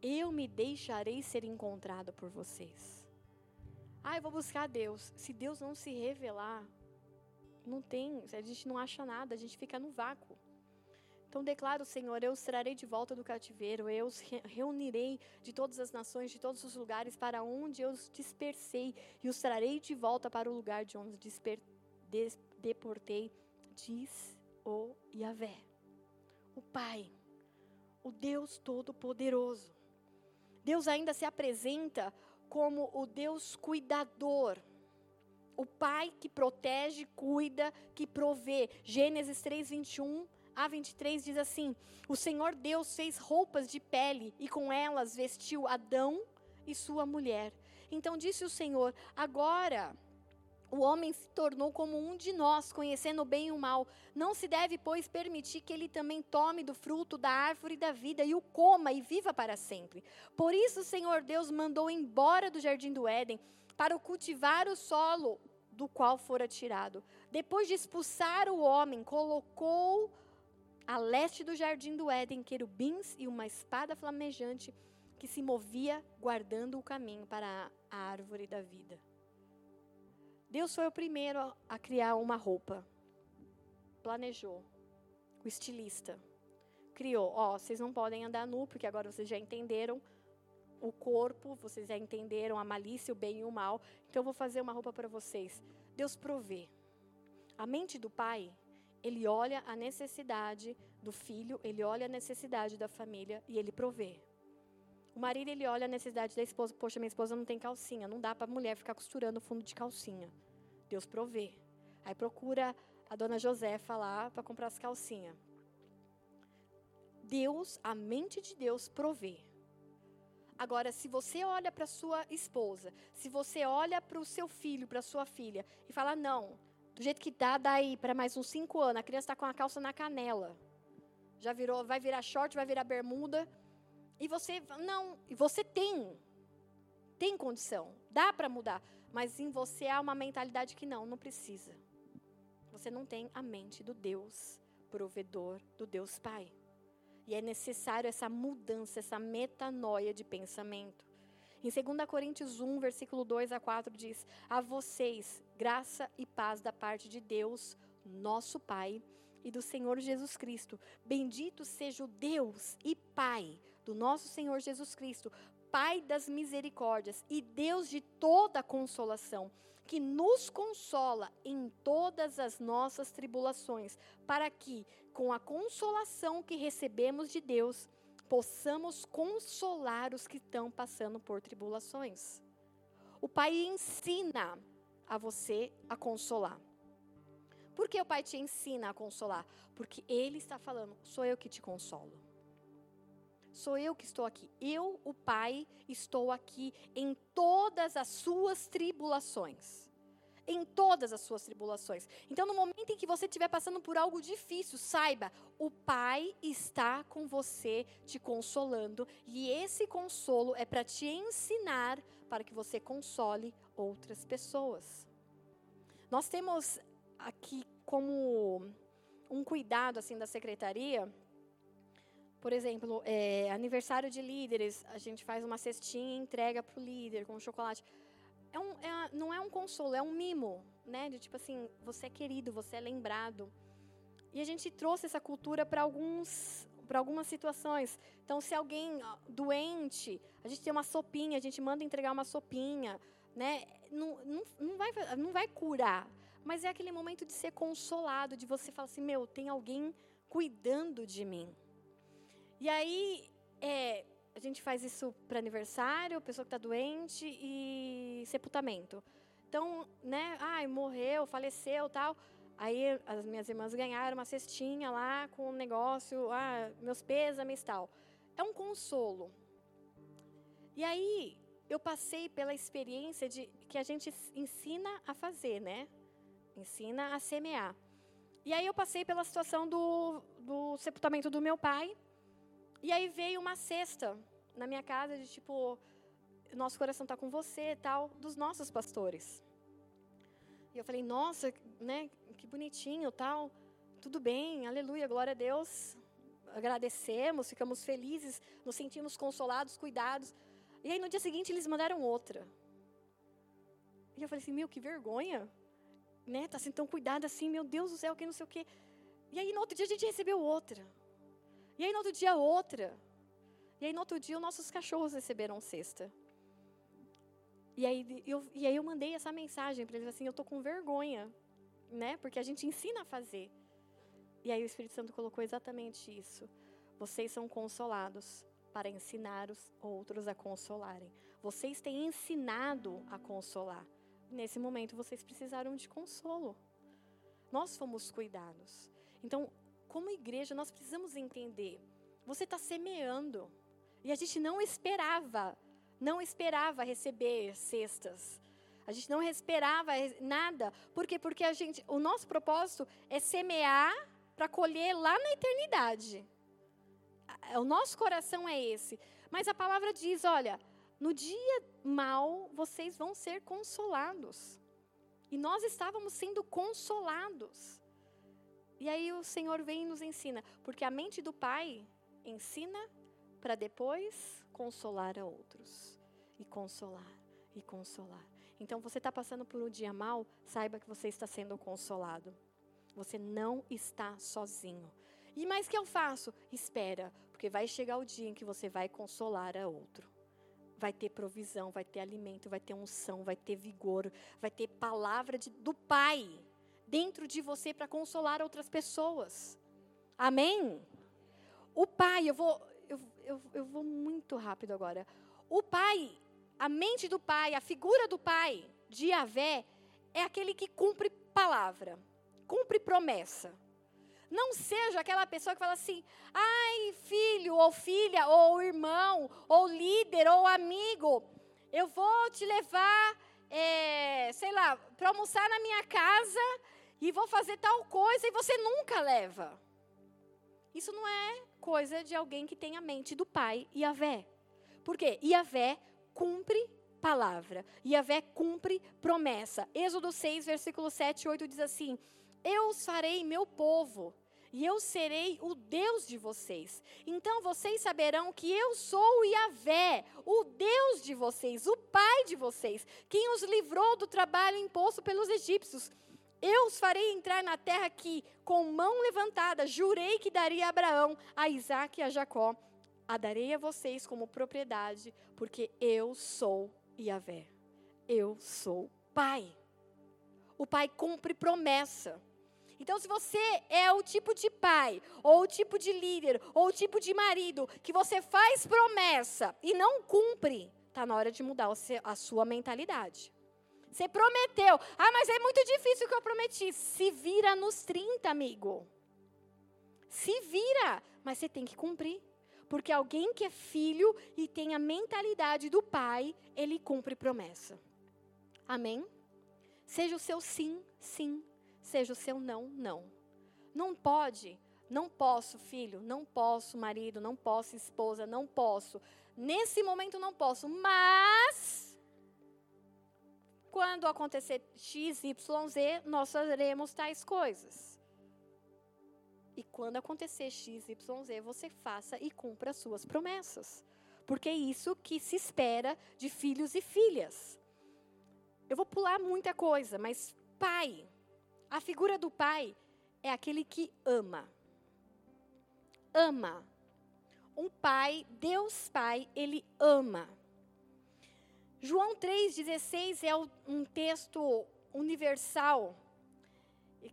Eu me deixarei ser encontrado por vocês. Ah, eu vou buscar Deus. Se Deus não se revelar, não tem, a gente não acha nada, a gente fica no vácuo. Então declaro, Senhor, eu os trarei de volta do cativeiro, eu os reunirei de todas as nações, de todos os lugares para onde eu os dispersei, e os trarei de volta para o lugar de onde disper, des, deportei, diz o Yahvé, o Pai, o Deus Todo-Poderoso. Deus ainda se apresenta como o Deus cuidador o pai que protege, cuida, que provê. Gênesis 3, 21 a 23 diz assim: O Senhor Deus fez roupas de pele e com elas vestiu Adão e sua mulher. Então disse o Senhor: Agora o homem se tornou como um de nós, conhecendo o bem e o mal. Não se deve, pois, permitir que ele também tome do fruto da árvore da vida e o coma e viva para sempre. Por isso o Senhor Deus mandou embora do jardim do Éden para cultivar o solo do qual fora tirado. Depois de expulsar o homem, colocou a leste do jardim do Éden querubins e uma espada flamejante que se movia guardando o caminho para a árvore da vida. Deus foi o primeiro a criar uma roupa. Planejou. O estilista criou. Ó, vocês não podem andar nu, porque agora vocês já entenderam o corpo, vocês já entenderam a malícia, o bem e o mal. Então eu vou fazer uma roupa para vocês. Deus provê. A mente do pai, ele olha a necessidade do filho, ele olha a necessidade da família e ele provê. O marido ele olha a necessidade da esposa, poxa, minha esposa não tem calcinha, não dá para a mulher ficar costurando o fundo de calcinha. Deus provê. Aí procura a dona Josefa lá para comprar as calcinhas. Deus, a mente de Deus provê. Agora, se você olha para sua esposa, se você olha para o seu filho, para sua filha, e fala, não, do jeito que dá, daí para mais uns cinco anos, a criança está com a calça na canela. Já virou, vai virar short, vai virar bermuda. E você, não, e você tem, tem condição, dá para mudar. Mas em você há uma mentalidade que não, não precisa. Você não tem a mente do Deus provedor, do Deus Pai. E é necessário essa mudança, essa metanoia de pensamento. Em 2 Coríntios 1, versículo 2 a 4 diz: A vocês, graça e paz da parte de Deus, nosso Pai, e do Senhor Jesus Cristo. Bendito seja o Deus e Pai do nosso Senhor Jesus Cristo, Pai das misericórdias e Deus de toda consolação que nos consola em todas as nossas tribulações, para que, com a consolação que recebemos de Deus, possamos consolar os que estão passando por tribulações. O Pai ensina a você a consolar. Por que o pai te ensina a consolar? Porque ele está falando, sou eu que te consolo. Sou eu que estou aqui. Eu, o pai, estou aqui em todas as suas tribulações. Em todas as suas tribulações. Então, no momento em que você estiver passando por algo difícil, saiba, o pai está com você, te consolando. E esse consolo é para te ensinar para que você console outras pessoas. Nós temos aqui como um cuidado assim da secretaria, por exemplo, é, aniversário de líderes, a gente faz uma cestinha e entrega para o líder com chocolate. É um, é, não é um consolo, é um mimo, né? De tipo assim, você é querido, você é lembrado. E a gente trouxe essa cultura para alguns para algumas situações. Então, se alguém doente, a gente tem uma sopinha, a gente manda entregar uma sopinha, né? Não, não, não, vai, não vai curar, mas é aquele momento de ser consolado, de você falar assim, meu, tem alguém cuidando de mim. E aí, é, a gente faz isso para aniversário, pessoa que está doente e sepultamento. Então, né, ai, morreu, faleceu, tal. Aí as minhas irmãs ganharam uma cestinha lá com um negócio, ah, meus pêsames tal. É um consolo. E aí eu passei pela experiência de que a gente ensina a fazer, né? ensina a semear. E aí eu passei pela situação do, do sepultamento do meu pai. E aí veio uma cesta na minha casa de tipo, nosso coração está com você tal, dos nossos pastores. E eu falei, nossa, né, que bonitinho tal. Tudo bem, aleluia, glória a Deus. Agradecemos, ficamos felizes, nos sentimos consolados, cuidados. E aí no dia seguinte eles mandaram outra. E eu falei assim, meu, que vergonha né, tá sendo tão cuidado assim, meu Deus do céu, que não sei o quê. E aí no outro dia a gente recebeu outra. E aí no outro dia outra. E aí no outro dia os nossos cachorros receberam cesta. E aí eu, e aí eu mandei essa mensagem para eles assim, eu tô com vergonha, né? Porque a gente ensina a fazer. E aí o Espírito Santo colocou exatamente isso. Vocês são consolados para ensinar os outros a consolarem. Vocês têm ensinado a consolar. Nesse momento vocês precisaram de consolo. Nós fomos cuidados. Então, como igreja, nós precisamos entender. Você está semeando. E a gente não esperava, não esperava receber cestas. A gente não esperava nada. Por quê? Porque a gente, o nosso propósito é semear para colher lá na eternidade. O nosso coração é esse. Mas a palavra diz, olha, no dia mal, vocês vão ser consolados. E nós estávamos sendo consolados. E aí o Senhor vem e nos ensina, porque a mente do Pai ensina para depois consolar a outros. E consolar, e consolar. Então você está passando por um dia mal, saiba que você está sendo consolado. Você não está sozinho. E mais que eu faço? Espera, porque vai chegar o dia em que você vai consolar a outro vai ter provisão, vai ter alimento, vai ter unção, vai ter vigor, vai ter palavra de, do Pai dentro de você para consolar outras pessoas. Amém? O Pai, eu vou, eu, eu, eu vou muito rápido agora. O Pai, a mente do Pai, a figura do Pai, de Yahvé, é aquele que cumpre palavra, cumpre promessa. Não seja aquela pessoa que fala assim, ai, filho, ou filha, ou irmão, ou líder, ou amigo, eu vou te levar, é, sei lá, para almoçar na minha casa e vou fazer tal coisa e você nunca leva. Isso não é coisa de alguém que tem a mente do pai Iavé. Por quê? Iavé cumpre palavra. Iavé cumpre promessa. Êxodo 6, versículo 7 e 8 diz assim: Eu farei meu povo e eu serei o Deus de vocês. Então vocês saberão que eu sou o Yahvé, o Deus de vocês, o Pai de vocês, quem os livrou do trabalho imposto pelos egípcios. Eu os farei entrar na terra que, com mão levantada, jurei que daria a Abraão, a Isaac e a Jacó. A darei a vocês como propriedade, porque eu sou Yahvé. Eu sou Pai. O Pai cumpre promessa. Então, se você é o tipo de pai, ou o tipo de líder, ou o tipo de marido que você faz promessa e não cumpre, está na hora de mudar a sua mentalidade. Você prometeu. Ah, mas é muito difícil que eu prometi. Se vira nos 30, amigo. Se vira. Mas você tem que cumprir. Porque alguém que é filho e tem a mentalidade do pai, ele cumpre promessa. Amém? Seja o seu sim, sim. Seja o seu não, não. Não pode, não posso, filho, não posso, marido, não posso, esposa, não posso. Nesse momento não posso, mas quando acontecer X, Y, Z, nós faremos tais coisas. E quando acontecer X, Y, Z, você faça e cumpra as suas promessas. Porque é isso que se espera de filhos e filhas. Eu vou pular muita coisa, mas pai, a figura do pai é aquele que ama. Ama. Um pai, Deus Pai, ele ama. João 3,16 é um texto universal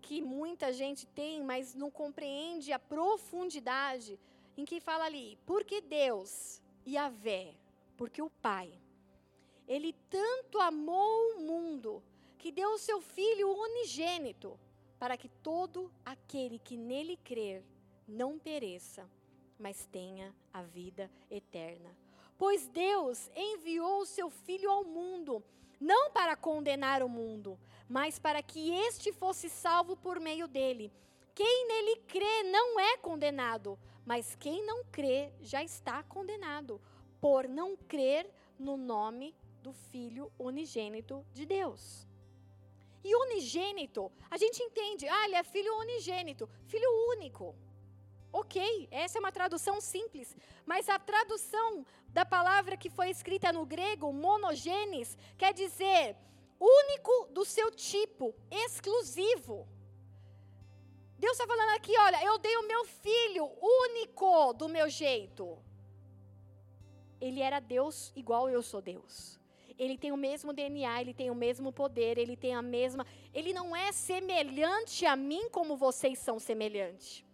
que muita gente tem, mas não compreende a profundidade em que fala ali, porque Deus e a Vé, porque o Pai, ele tanto amou o mundo que deu o seu Filho unigênito, para que todo aquele que nele crer não pereça, mas tenha a vida eterna. Pois Deus enviou o seu Filho ao mundo, não para condenar o mundo, mas para que este fosse salvo por meio dele. Quem nele crê não é condenado, mas quem não crê já está condenado, por não crer no nome do Filho unigênito de Deus. E unigênito, a gente entende, ah, ele é filho unigênito, filho único. Ok, essa é uma tradução simples, mas a tradução da palavra que foi escrita no grego, monogenes, quer dizer único do seu tipo, exclusivo. Deus está falando aqui, olha, eu dei o meu filho único do meu jeito. Ele era Deus igual eu sou Deus ele tem o mesmo DNA, ele tem o mesmo poder, ele tem a mesma. Ele não é semelhante a mim como vocês são semelhantes.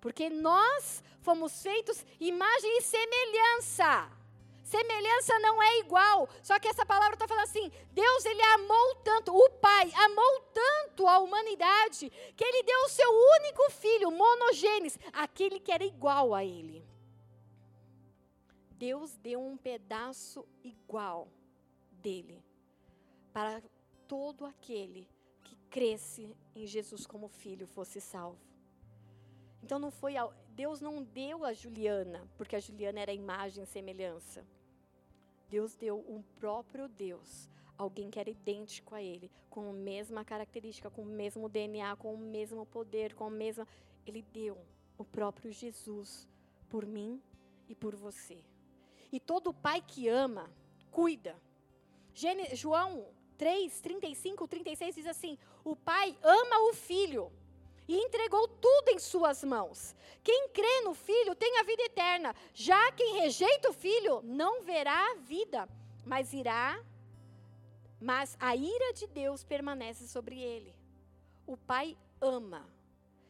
Porque nós fomos feitos imagem e semelhança. Semelhança não é igual. Só que essa palavra está falando assim: Deus ele amou tanto, o Pai amou tanto a humanidade, que ele deu o seu único filho, monogênes, aquele que era igual a ele. Deus deu um pedaço igual dele para todo aquele que cresce em Jesus como filho fosse salvo. Então não foi Deus não deu a Juliana, porque a Juliana era imagem e semelhança. Deus deu um próprio Deus, alguém que era idêntico a ele, com a mesma característica, com o mesmo DNA, com o mesmo poder, com a mesma ele deu o próprio Jesus por mim e por você. E todo pai que ama, cuida João 3, 35, 36 diz assim: O pai ama o filho e entregou tudo em suas mãos. Quem crê no filho tem a vida eterna. Já quem rejeita o filho não verá a vida, mas irá. Mas a ira de Deus permanece sobre ele. O pai ama.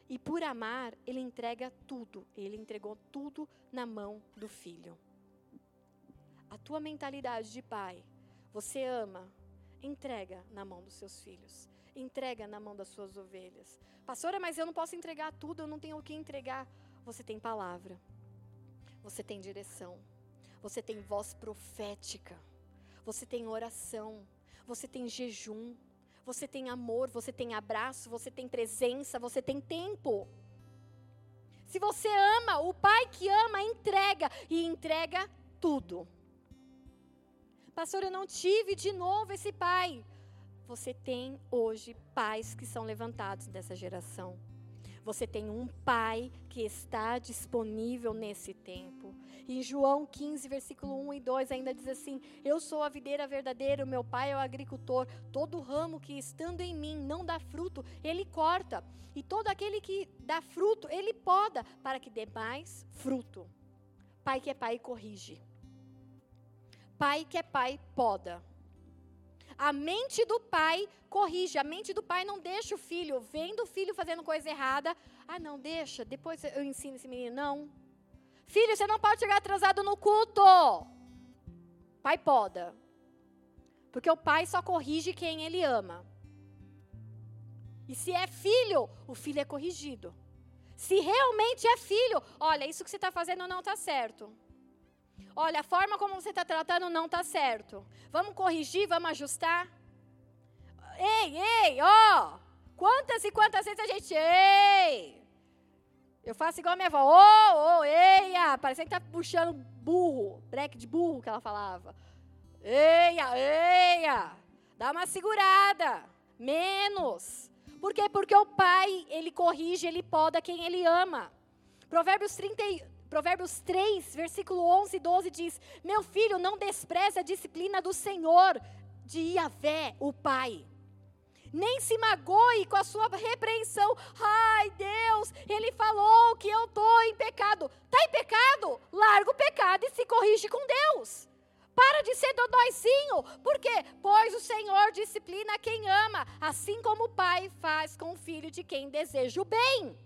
E por amar, ele entrega tudo. Ele entregou tudo na mão do filho. A tua mentalidade de pai você ama, entrega na mão dos seus filhos. Entrega na mão das suas ovelhas. Pastora, mas eu não posso entregar tudo, eu não tenho o que entregar. Você tem palavra. Você tem direção. Você tem voz profética. Você tem oração. Você tem jejum. Você tem amor, você tem abraço, você tem presença, você tem tempo. Se você ama, o pai que ama entrega e entrega tudo. Pastor, eu não tive de novo esse pai. Você tem hoje pais que são levantados dessa geração. Você tem um pai que está disponível nesse tempo. Em João 15, versículo 1 e 2 ainda diz assim: Eu sou a videira verdadeira, o meu pai é o agricultor. Todo ramo que estando em mim não dá fruto, ele corta. E todo aquele que dá fruto, ele poda, para que dê mais fruto. Pai que é pai corrige. Pai que é pai poda. A mente do pai corrige, a mente do pai não deixa o filho, vendo o filho fazendo coisa errada. Ah, não, deixa, depois eu ensino esse menino. Não. Filho, você não pode chegar atrasado no culto. Pai poda. Porque o pai só corrige quem ele ama. E se é filho, o filho é corrigido. Se realmente é filho, olha, isso que você está fazendo não está certo. Olha, a forma como você está tratando não está certo. Vamos corrigir, vamos ajustar. Ei, ei, ó! Quantas e quantas vezes a gente, ei! Eu faço igual a minha avó, ô, oh, oh, eia! Parecia que tá puxando burro, breque de burro que ela falava. Eia, eia! Dá uma segurada, menos. Por quê? Porque o pai, ele corrige, ele poda quem ele ama. Provérbios, 30, Provérbios 3, versículo 11 e 12 diz: Meu filho, não despreze a disciplina do Senhor, de Iavé, o Pai. Nem se magoe com a sua repreensão. Ai, Deus, ele falou que eu estou em pecado. Está em pecado? Larga o pecado e se corrige com Deus. Para de ser dodóizinho. Por quê? Pois o Senhor disciplina quem ama, assim como o pai faz com o filho de quem deseja o bem.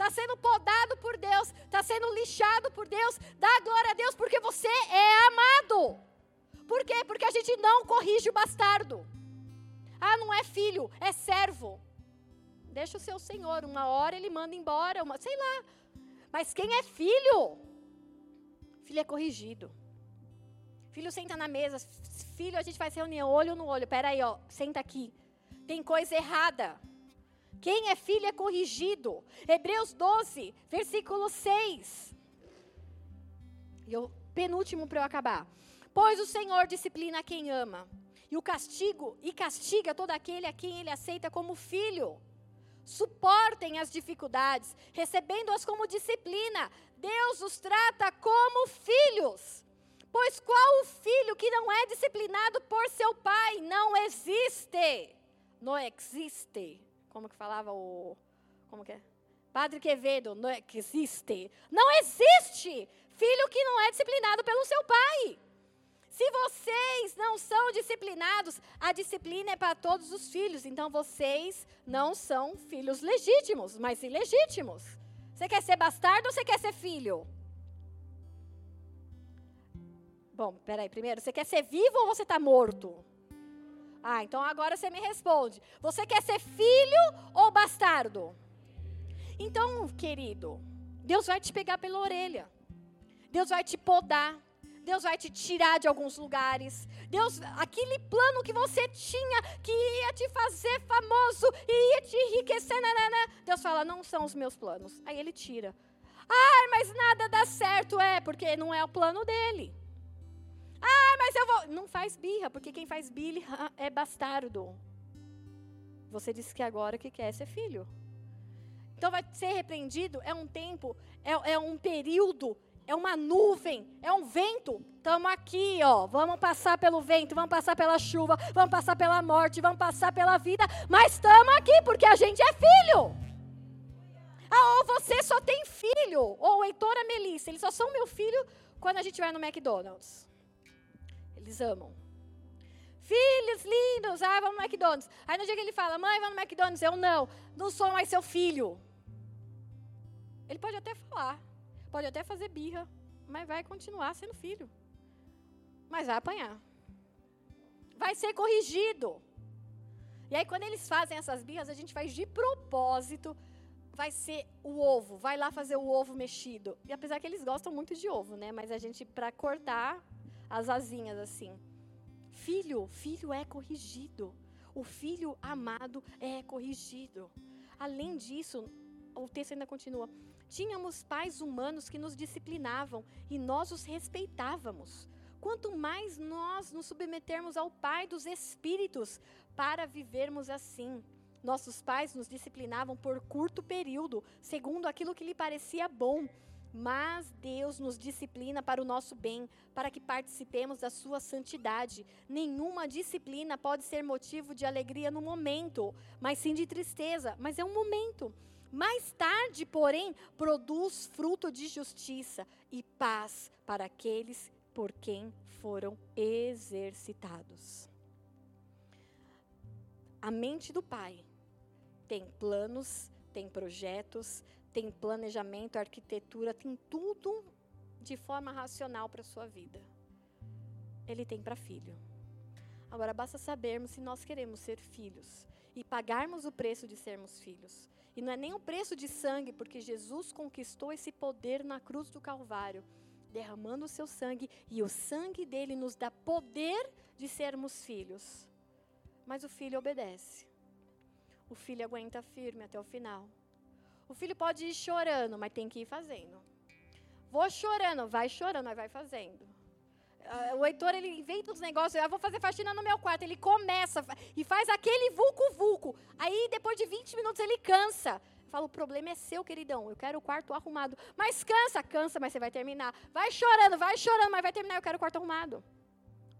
Está sendo podado por Deus, está sendo lixado por Deus. Dá glória a Deus porque você é amado. Por quê? Porque a gente não corrige o bastardo. Ah, não é filho, é servo. Deixa o seu senhor, uma hora ele manda embora, uma, sei lá. Mas quem é filho? Filho é corrigido. Filho, senta na mesa. Filho, a gente faz reunião, olho no olho. Pera aí, ó, senta aqui. Tem coisa errada. Quem é filho é corrigido. Hebreus 12, versículo 6. E o penúltimo para eu acabar. Pois o Senhor disciplina quem ama, e o castigo e castiga todo aquele a quem ele aceita como filho. Suportem as dificuldades, recebendo-as como disciplina. Deus os trata como filhos. Pois qual o filho que não é disciplinado por seu pai? Não existe. Não existe. Como que falava o. Como que é? Padre Quevedo, não existe. Não existe filho que não é disciplinado pelo seu pai. Se vocês não são disciplinados, a disciplina é para todos os filhos. Então vocês não são filhos legítimos, mas ilegítimos. Você quer ser bastardo ou você quer ser filho? Bom, peraí, primeiro, você quer ser vivo ou você está morto? Ah, então agora você me responde. Você quer ser filho ou bastardo? Então, querido, Deus vai te pegar pela orelha. Deus vai te podar. Deus vai te tirar de alguns lugares. Deus, aquele plano que você tinha, que ia te fazer famoso, ia te enriquecer, nanana, Deus fala: não são os meus planos. Aí ele tira. Ah, mas nada dá certo. É, porque não é o plano dele. Ah, mas eu vou. Não faz birra, porque quem faz birra é bastardo. Você disse que agora que quer ser filho. Então vai ser repreendido, é um tempo, é, é um período, é uma nuvem, é um vento. Estamos aqui, ó. Vamos passar pelo vento, vamos passar pela chuva, vamos passar pela morte, vamos passar pela vida, mas estamos aqui porque a gente é filho. Ah, ou você só tem filho, ou o Heitor a Melissa, eles só são meu filho quando a gente vai no McDonald's. Eles amam. Filhos lindos, ah, vamos no McDonald's. Aí no dia que ele fala, mãe, vamos no McDonald's, eu não, não sou mais seu filho. Ele pode até falar, pode até fazer birra, mas vai continuar sendo filho. Mas vai apanhar. Vai ser corrigido. E aí, quando eles fazem essas birras, a gente faz de propósito. Vai ser o ovo, vai lá fazer o ovo mexido. E apesar que eles gostam muito de ovo, né? Mas a gente, para cortar, as asinhas assim. Filho, filho é corrigido. O filho amado é corrigido. Além disso, o texto ainda continua. Tínhamos pais humanos que nos disciplinavam e nós os respeitávamos. Quanto mais nós nos submetermos ao Pai dos Espíritos para vivermos assim. Nossos pais nos disciplinavam por curto período, segundo aquilo que lhe parecia bom mas Deus nos disciplina para o nosso bem, para que participemos da sua santidade. Nenhuma disciplina pode ser motivo de alegria no momento, mas sim de tristeza, mas é um momento. Mais tarde, porém, produz fruto de justiça e paz para aqueles por quem foram exercitados. A mente do Pai tem planos, tem projetos, tem planejamento, arquitetura, tem tudo de forma racional para a sua vida. Ele tem para filho. Agora basta sabermos se nós queremos ser filhos e pagarmos o preço de sermos filhos. E não é nem o preço de sangue, porque Jesus conquistou esse poder na cruz do Calvário, derramando o seu sangue, e o sangue dele nos dá poder de sermos filhos. Mas o filho obedece. O filho aguenta firme até o final. O filho pode ir chorando, mas tem que ir fazendo. Vou chorando, vai chorando, mas vai fazendo. Uh, o Heitor, ele inventa uns negócios, eu vou fazer faxina no meu quarto. Ele começa e faz aquele vulco-vulco. Aí, depois de 20 minutos, ele cansa. Fala, o problema é seu, queridão. Eu quero o quarto arrumado. Mas cansa, cansa, mas você vai terminar. Vai chorando, vai chorando, mas vai terminar. Eu quero o quarto arrumado.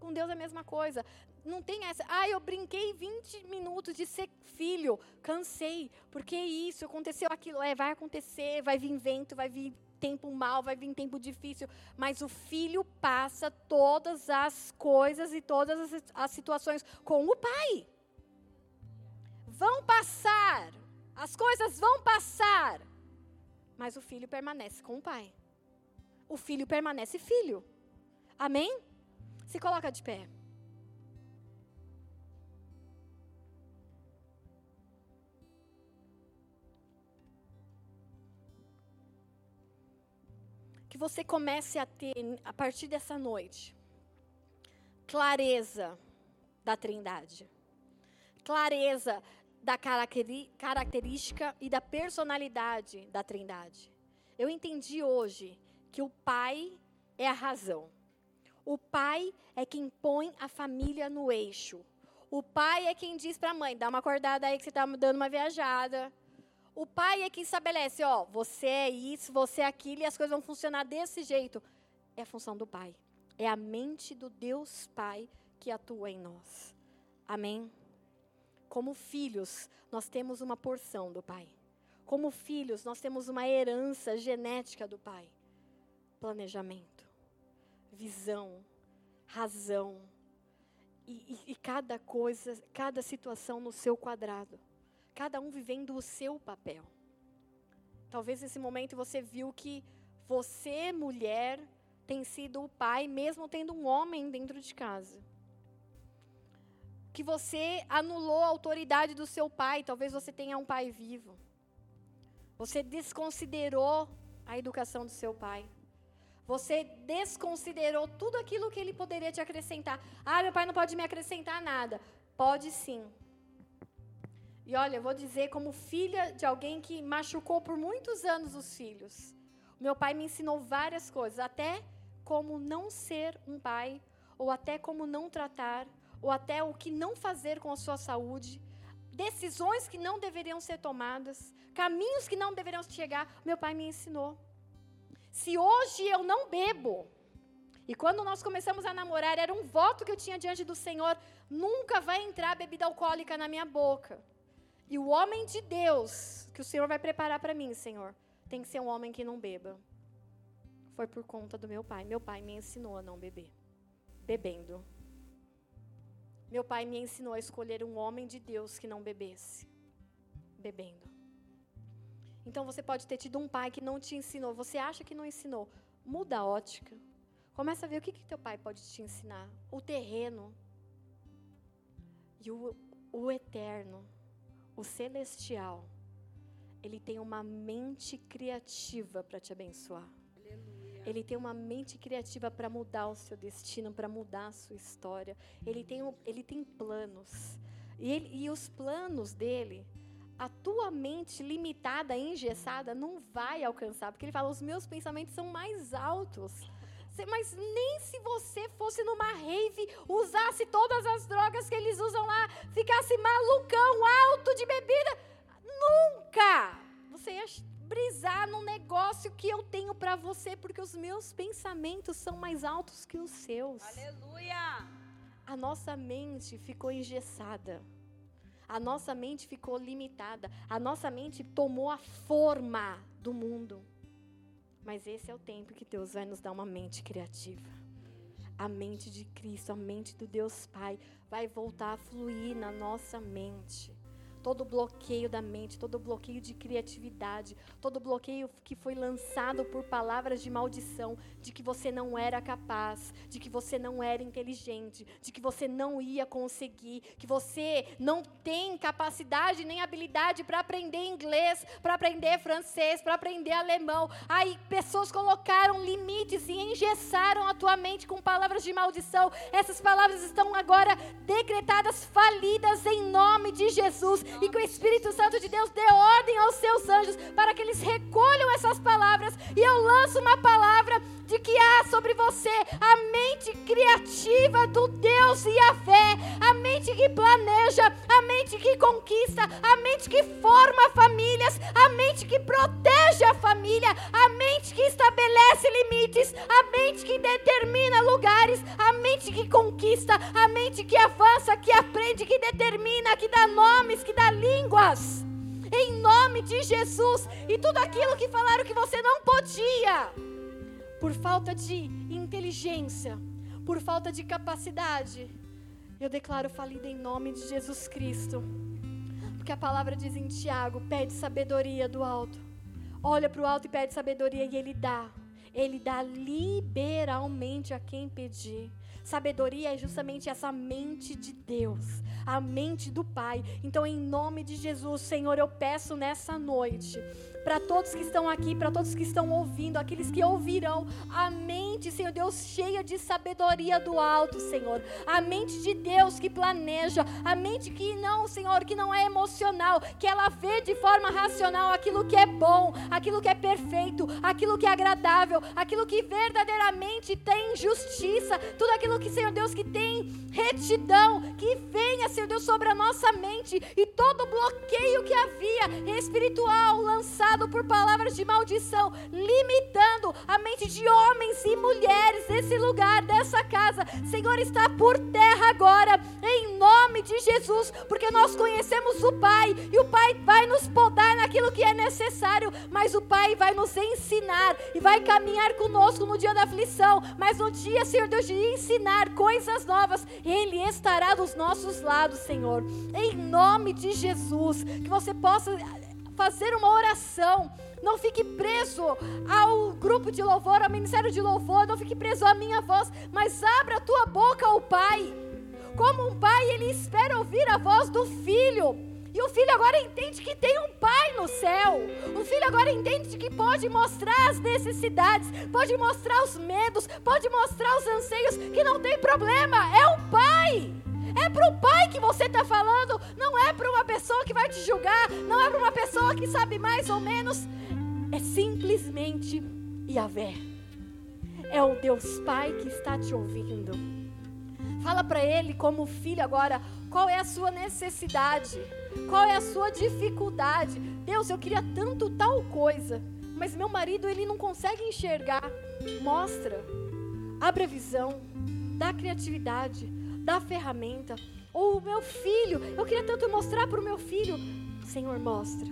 Com Deus é a mesma coisa. Não tem essa. Ah, eu brinquei 20 minutos de ser filho. Cansei. Porque isso aconteceu aquilo. É, vai acontecer, vai vir vento, vai vir tempo mal, vai vir tempo difícil, mas o filho passa todas as coisas e todas as, as situações com o pai. Vão passar, as coisas vão passar, mas o filho permanece com o pai. O filho permanece filho. Amém? Se coloca de pé. Você comece a ter, a partir dessa noite, clareza da Trindade, clareza da característica e da personalidade da Trindade. Eu entendi hoje que o Pai é a razão. O pai é quem põe a família no eixo. O pai é quem diz para a mãe: dá uma acordada aí que você está dando uma viajada. O pai é quem estabelece: ó, você é isso, você é aquilo, e as coisas vão funcionar desse jeito. É a função do pai. É a mente do Deus Pai que atua em nós. Amém? Como filhos, nós temos uma porção do Pai. Como filhos, nós temos uma herança genética do Pai. Planejamento visão, razão. E, e, e, cada coisa, cada situação no seu quadrado. Cada um vivendo o seu papel. Talvez nesse momento você viu que você, mulher, tem sido o pai, mesmo tendo um homem dentro de casa. Que você anulou a autoridade do seu pai, talvez você tenha um pai vivo. Você desconsiderou a educação do seu pai. Você desconsiderou tudo aquilo que ele poderia te acrescentar. Ah, meu pai não pode me acrescentar nada. Pode sim. E olha, eu vou dizer como filha de alguém que machucou por muitos anos os filhos. Meu pai me ensinou várias coisas, até como não ser um pai, ou até como não tratar, ou até o que não fazer com a sua saúde, decisões que não deveriam ser tomadas, caminhos que não deveriam chegar. Meu pai me ensinou. Se hoje eu não bebo, e quando nós começamos a namorar, era um voto que eu tinha diante do Senhor: nunca vai entrar bebida alcoólica na minha boca. E o homem de Deus que o Senhor vai preparar para mim, Senhor, tem que ser um homem que não beba. Foi por conta do meu pai. Meu pai me ensinou a não beber. Bebendo. Meu pai me ensinou a escolher um homem de Deus que não bebesse. Bebendo. Então você pode ter tido um pai que não te ensinou, você acha que não ensinou. Muda a ótica. Começa a ver o que, que teu pai pode te ensinar. O terreno. E o, o eterno, o celestial, ele tem uma mente criativa para te abençoar. Aleluia. Ele tem uma mente criativa para mudar o seu destino, para mudar a sua história. Ele tem, ele tem planos. E, ele, e os planos dele a tua mente limitada, engessada, não vai alcançar. Porque ele fala: os meus pensamentos são mais altos. Mas nem se você fosse numa rave, usasse todas as drogas que eles usam lá, ficasse malucão, alto de bebida, nunca você ia brisar num negócio que eu tenho para você, porque os meus pensamentos são mais altos que os seus. Aleluia! A nossa mente ficou engessada a nossa mente ficou limitada, a nossa mente tomou a forma do mundo. Mas esse é o tempo que Deus vai nos dar uma mente criativa. A mente de Cristo, a mente do Deus Pai, vai voltar a fluir na nossa mente. Todo bloqueio da mente, todo bloqueio de criatividade, todo bloqueio que foi lançado por palavras de maldição, de que você não era capaz, de que você não era inteligente, de que você não ia conseguir, que você não tem capacidade nem habilidade para aprender inglês, para aprender francês, para aprender alemão. Aí pessoas colocaram limites e engessaram a tua mente com palavras de maldição. Essas palavras estão agora decretadas falidas em nome de Jesus e que o Espírito Santo de Deus dê ordem aos seus anjos para que eles recolham essas palavras. E eu lanço uma palavra de que há sobre você a mente criativa do Deus e a fé, a mente que planeja, a mente que conquista, a mente que forma famílias, a mente que protege a família, a mente que estabelece limites, a mente que determina lugares, a mente que conquista, a mente que avança, que aprende, que determina, que dá nomes, que dá línguas. Em nome de Jesus. E tudo aquilo que falaram que você não podia, por falta de inteligência, por falta de capacidade, eu declaro falida em nome de Jesus Cristo. Porque a palavra diz em Tiago: pede sabedoria do alto. Olha para o alto e pede sabedoria e ele dá. Ele dá liberalmente a quem pedir. Sabedoria é justamente essa mente de Deus, a mente do Pai. Então, em nome de Jesus, Senhor, eu peço nessa noite para todos que estão aqui, para todos que estão ouvindo, aqueles que ouvirão, a mente, Senhor Deus, cheia de sabedoria do alto, Senhor. A mente de Deus que planeja, a mente que não, Senhor, que não é emocional, que ela vê de forma racional aquilo que é bom, aquilo que é perfeito, aquilo que é agradável, aquilo que verdadeiramente tem justiça, tudo aquilo que, Senhor Deus, que tem retidão, que venha, Senhor Deus, sobre a nossa mente. E todo bloqueio que havia espiritual lançado por palavras de maldição, limitando a mente de homens e mulheres desse lugar, dessa casa. Senhor, está por terra agora, em nome de Jesus, porque nós conhecemos o Pai e o Pai vai nos podar naquilo que é necessário, mas o Pai vai nos ensinar e vai caminhar conosco no dia da aflição, mas no dia, Senhor Deus, de ensinar coisas novas, Ele estará dos nossos lados, Senhor, em nome de Jesus, que você possa fazer uma oração. Não fique preso ao grupo de louvor, ao ministério de louvor, não fique preso à minha voz, mas abra a tua boca ao Pai. Como um pai, ele espera ouvir a voz do filho. E o filho agora entende que tem um pai no céu. O filho agora entende que pode mostrar as necessidades, pode mostrar os medos, pode mostrar os anseios, que não tem problema, é o pai. É para o pai que você está falando, não é para uma pessoa que vai te julgar, não é para uma pessoa que sabe mais ou menos. É simplesmente Yahvé. É o Deus Pai que está te ouvindo. Fala para ele, como filho, agora, qual é a sua necessidade, qual é a sua dificuldade. Deus, eu queria tanto tal coisa, mas meu marido ele não consegue enxergar. Mostra, abre a visão, dá criatividade, dá ferramenta. Ou o meu filho, eu queria tanto mostrar para o meu filho. Senhor, mostra,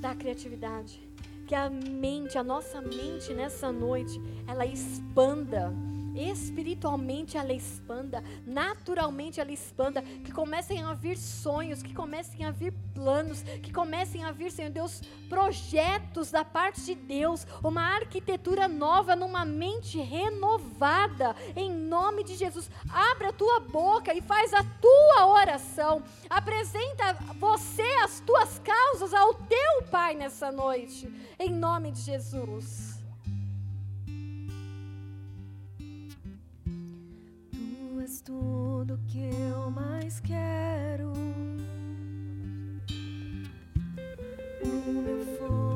dá criatividade. Que a mente, a nossa mente nessa noite, ela expanda espiritualmente ela expanda, naturalmente ela expanda, que comecem a vir sonhos, que comecem a vir planos, que comecem a vir, Senhor Deus, projetos da parte de Deus, uma arquitetura nova numa mente renovada, em nome de Jesus. Abra a tua boca e faz a tua oração. Apresenta você as tuas causas ao teu Pai nessa noite, em nome de Jesus. Tudo que eu mais quero. O meu fôlego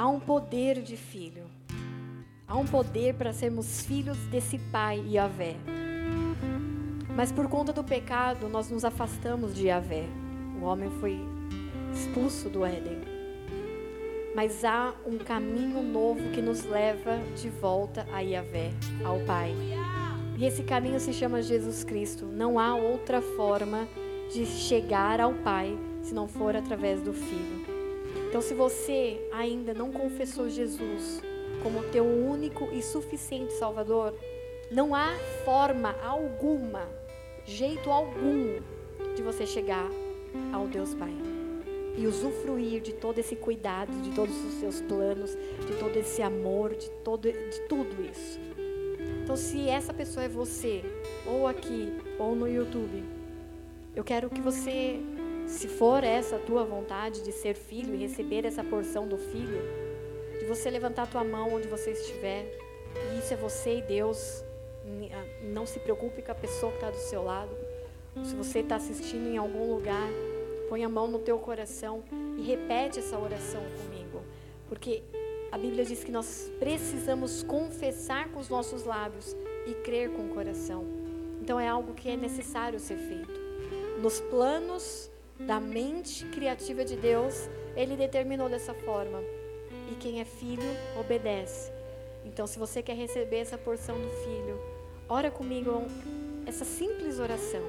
há um poder de filho. Há um poder para sermos filhos desse Pai Yahvé. Mas por conta do pecado, nós nos afastamos de Yahvé. O homem foi expulso do Éden. Mas há um caminho novo que nos leva de volta a Yahvé, ao Pai. E esse caminho se chama Jesus Cristo. Não há outra forma de chegar ao Pai se não for através do Filho. Então, se você ainda não confessou Jesus como teu único e suficiente Salvador, não há forma alguma, jeito algum, de você chegar ao Deus Pai e usufruir de todo esse cuidado, de todos os seus planos, de todo esse amor, de, todo, de tudo isso. Então, se essa pessoa é você, ou aqui, ou no YouTube, eu quero que você, se for essa a tua vontade de ser filho e receber essa porção do filho, de você levantar a tua mão onde você estiver, e isso é você e Deus. Ah, Não se preocupe com a pessoa que está do seu lado. Se você está assistindo em algum lugar, põe a mão no teu coração e repete essa oração comigo. Porque a Bíblia diz que nós precisamos confessar com os nossos lábios e crer com o coração. Então é algo que é necessário ser feito. Nos planos da mente criativa de Deus, Ele determinou dessa forma. E quem é filho, obedece. Então, se você quer receber essa porção do filho, ora comigo essa simples oração.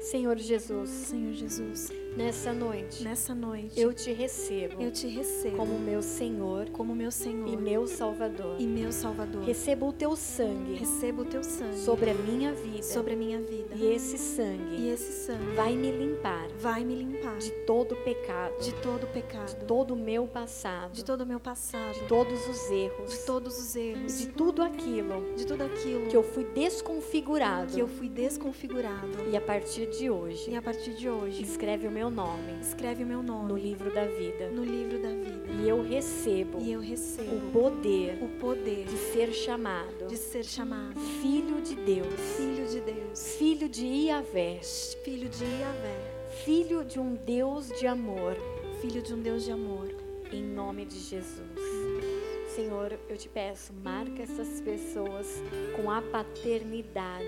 Senhor Jesus, Senhor Jesus, nessa noite, nessa noite eu te recebo eu te recebo como meu Senhor como meu Senhor e meu Salvador. e meu Salvador. Receba o teu sangue Recebo o teu sangue sobre a minha vida. sobre a minha vida. E esse sangue E esse sangue vai me limpar vai me limpar de todo pecado, de todo pecado, de todo o meu passado, de todo o meu passado, de todos os erros, de todos os erros, de tudo aquilo de tudo aquilo que eu fui desconfigurado. que eu fui desconfigurado. E a partir de hoje, E a partir de hoje, escreve o meu nome escreve o meu no nome livro da vida. no livro da vida. E eu recebo E eu o recebo poder o poder de ser chamado de ser chamado filho de Deus, filho de Deus, filho de Iavé, filho de Yahvé, filho de um Deus de amor, filho de um Deus de amor. em nome de Jesus. Senhor, eu te peço, marca essas pessoas com a paternidade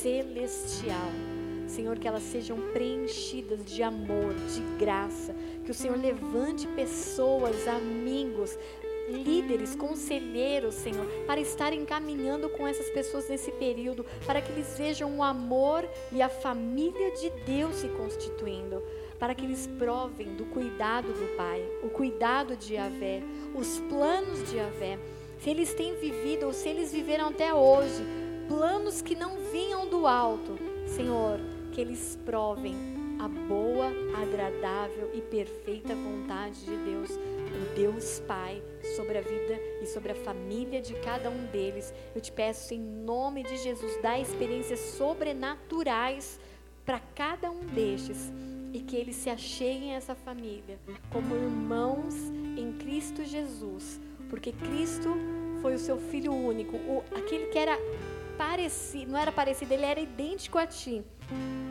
celestial. Senhor, que elas sejam preenchidas de amor, de graça. Que o Senhor levante pessoas, amigos, líderes, conselheiros, Senhor, para estarem caminhando com essas pessoas nesse período, para que eles vejam o amor e a família de Deus se constituindo, para que eles provem do cuidado do Pai, o cuidado de Yahvé, os planos de Yahvé. Se eles têm vivido ou se eles viveram até hoje, planos que não vinham do alto, Senhor, que eles provem a boa, agradável e perfeita vontade de Deus, o Deus Pai, sobre a vida e sobre a família de cada um deles. Eu te peço, em nome de Jesus, dá experiências sobrenaturais para cada um destes e que eles se acheguem a essa família como irmãos em Cristo Jesus, porque Cristo foi o seu filho único, o, aquele que era parecido, não era parecido, ele era idêntico a ti.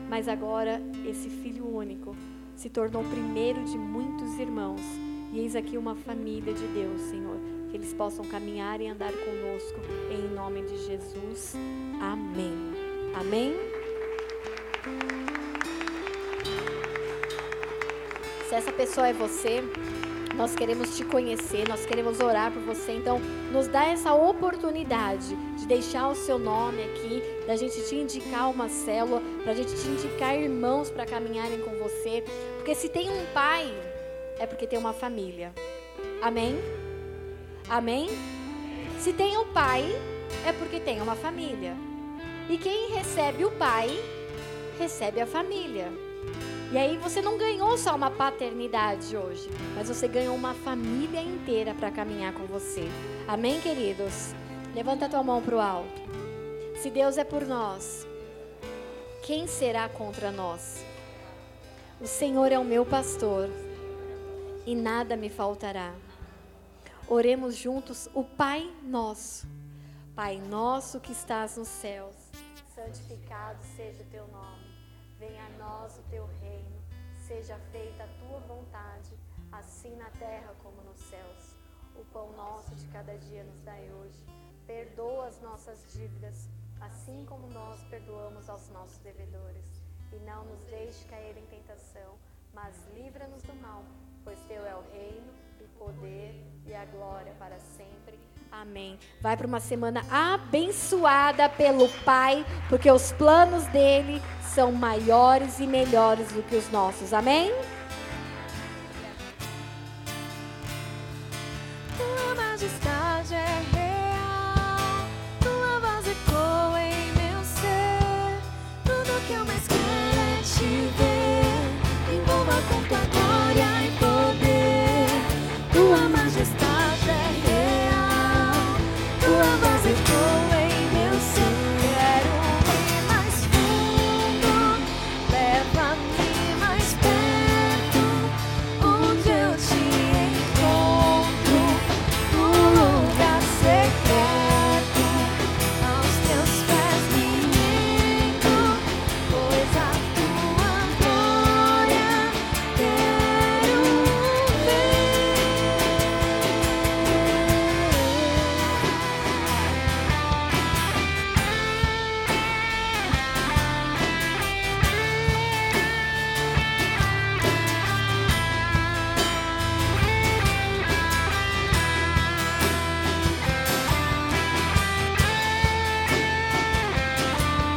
Mas agora esse filho único se tornou o primeiro de muitos irmãos. E eis aqui uma família de Deus, Senhor, que eles possam caminhar e andar conosco em nome de Jesus. Amém. Amém. Se essa pessoa é você, nós queremos te conhecer, nós queremos orar por você. Então, nos dá essa oportunidade de deixar o seu nome aqui, da gente te indicar uma célula, para a gente te indicar irmãos para caminharem com você. Porque se tem um pai, é porque tem uma família. Amém? Amém? Se tem um pai, é porque tem uma família. E quem recebe o pai, recebe a família. E aí você não ganhou só uma paternidade hoje, mas você ganhou uma família inteira para caminhar com você. Amém, queridos? Levanta tua mão para o alto. Se Deus é por nós, quem será contra nós? O Senhor é o meu pastor e nada me faltará. Oremos juntos o Pai Nosso. Pai nosso que estás nos céus, santificado seja o teu nome. Venha a nós o teu reino, seja feita a tua vontade, assim na terra como nos céus. O pão nosso de cada dia nos dai hoje. Perdoa as nossas dívidas, assim como nós perdoamos aos nossos devedores. E não nos deixe cair em tentação, mas livra-nos do mal, pois teu é o reino, o poder e a glória para sempre. Amém. Vai para uma semana abençoada pelo Pai, porque os planos dele são maiores e melhores do que os nossos. Amém? Tua majestade é real, tua em meu ser. Tudo que eu mais quero é te ver. Glória e poder, tua majestade. love.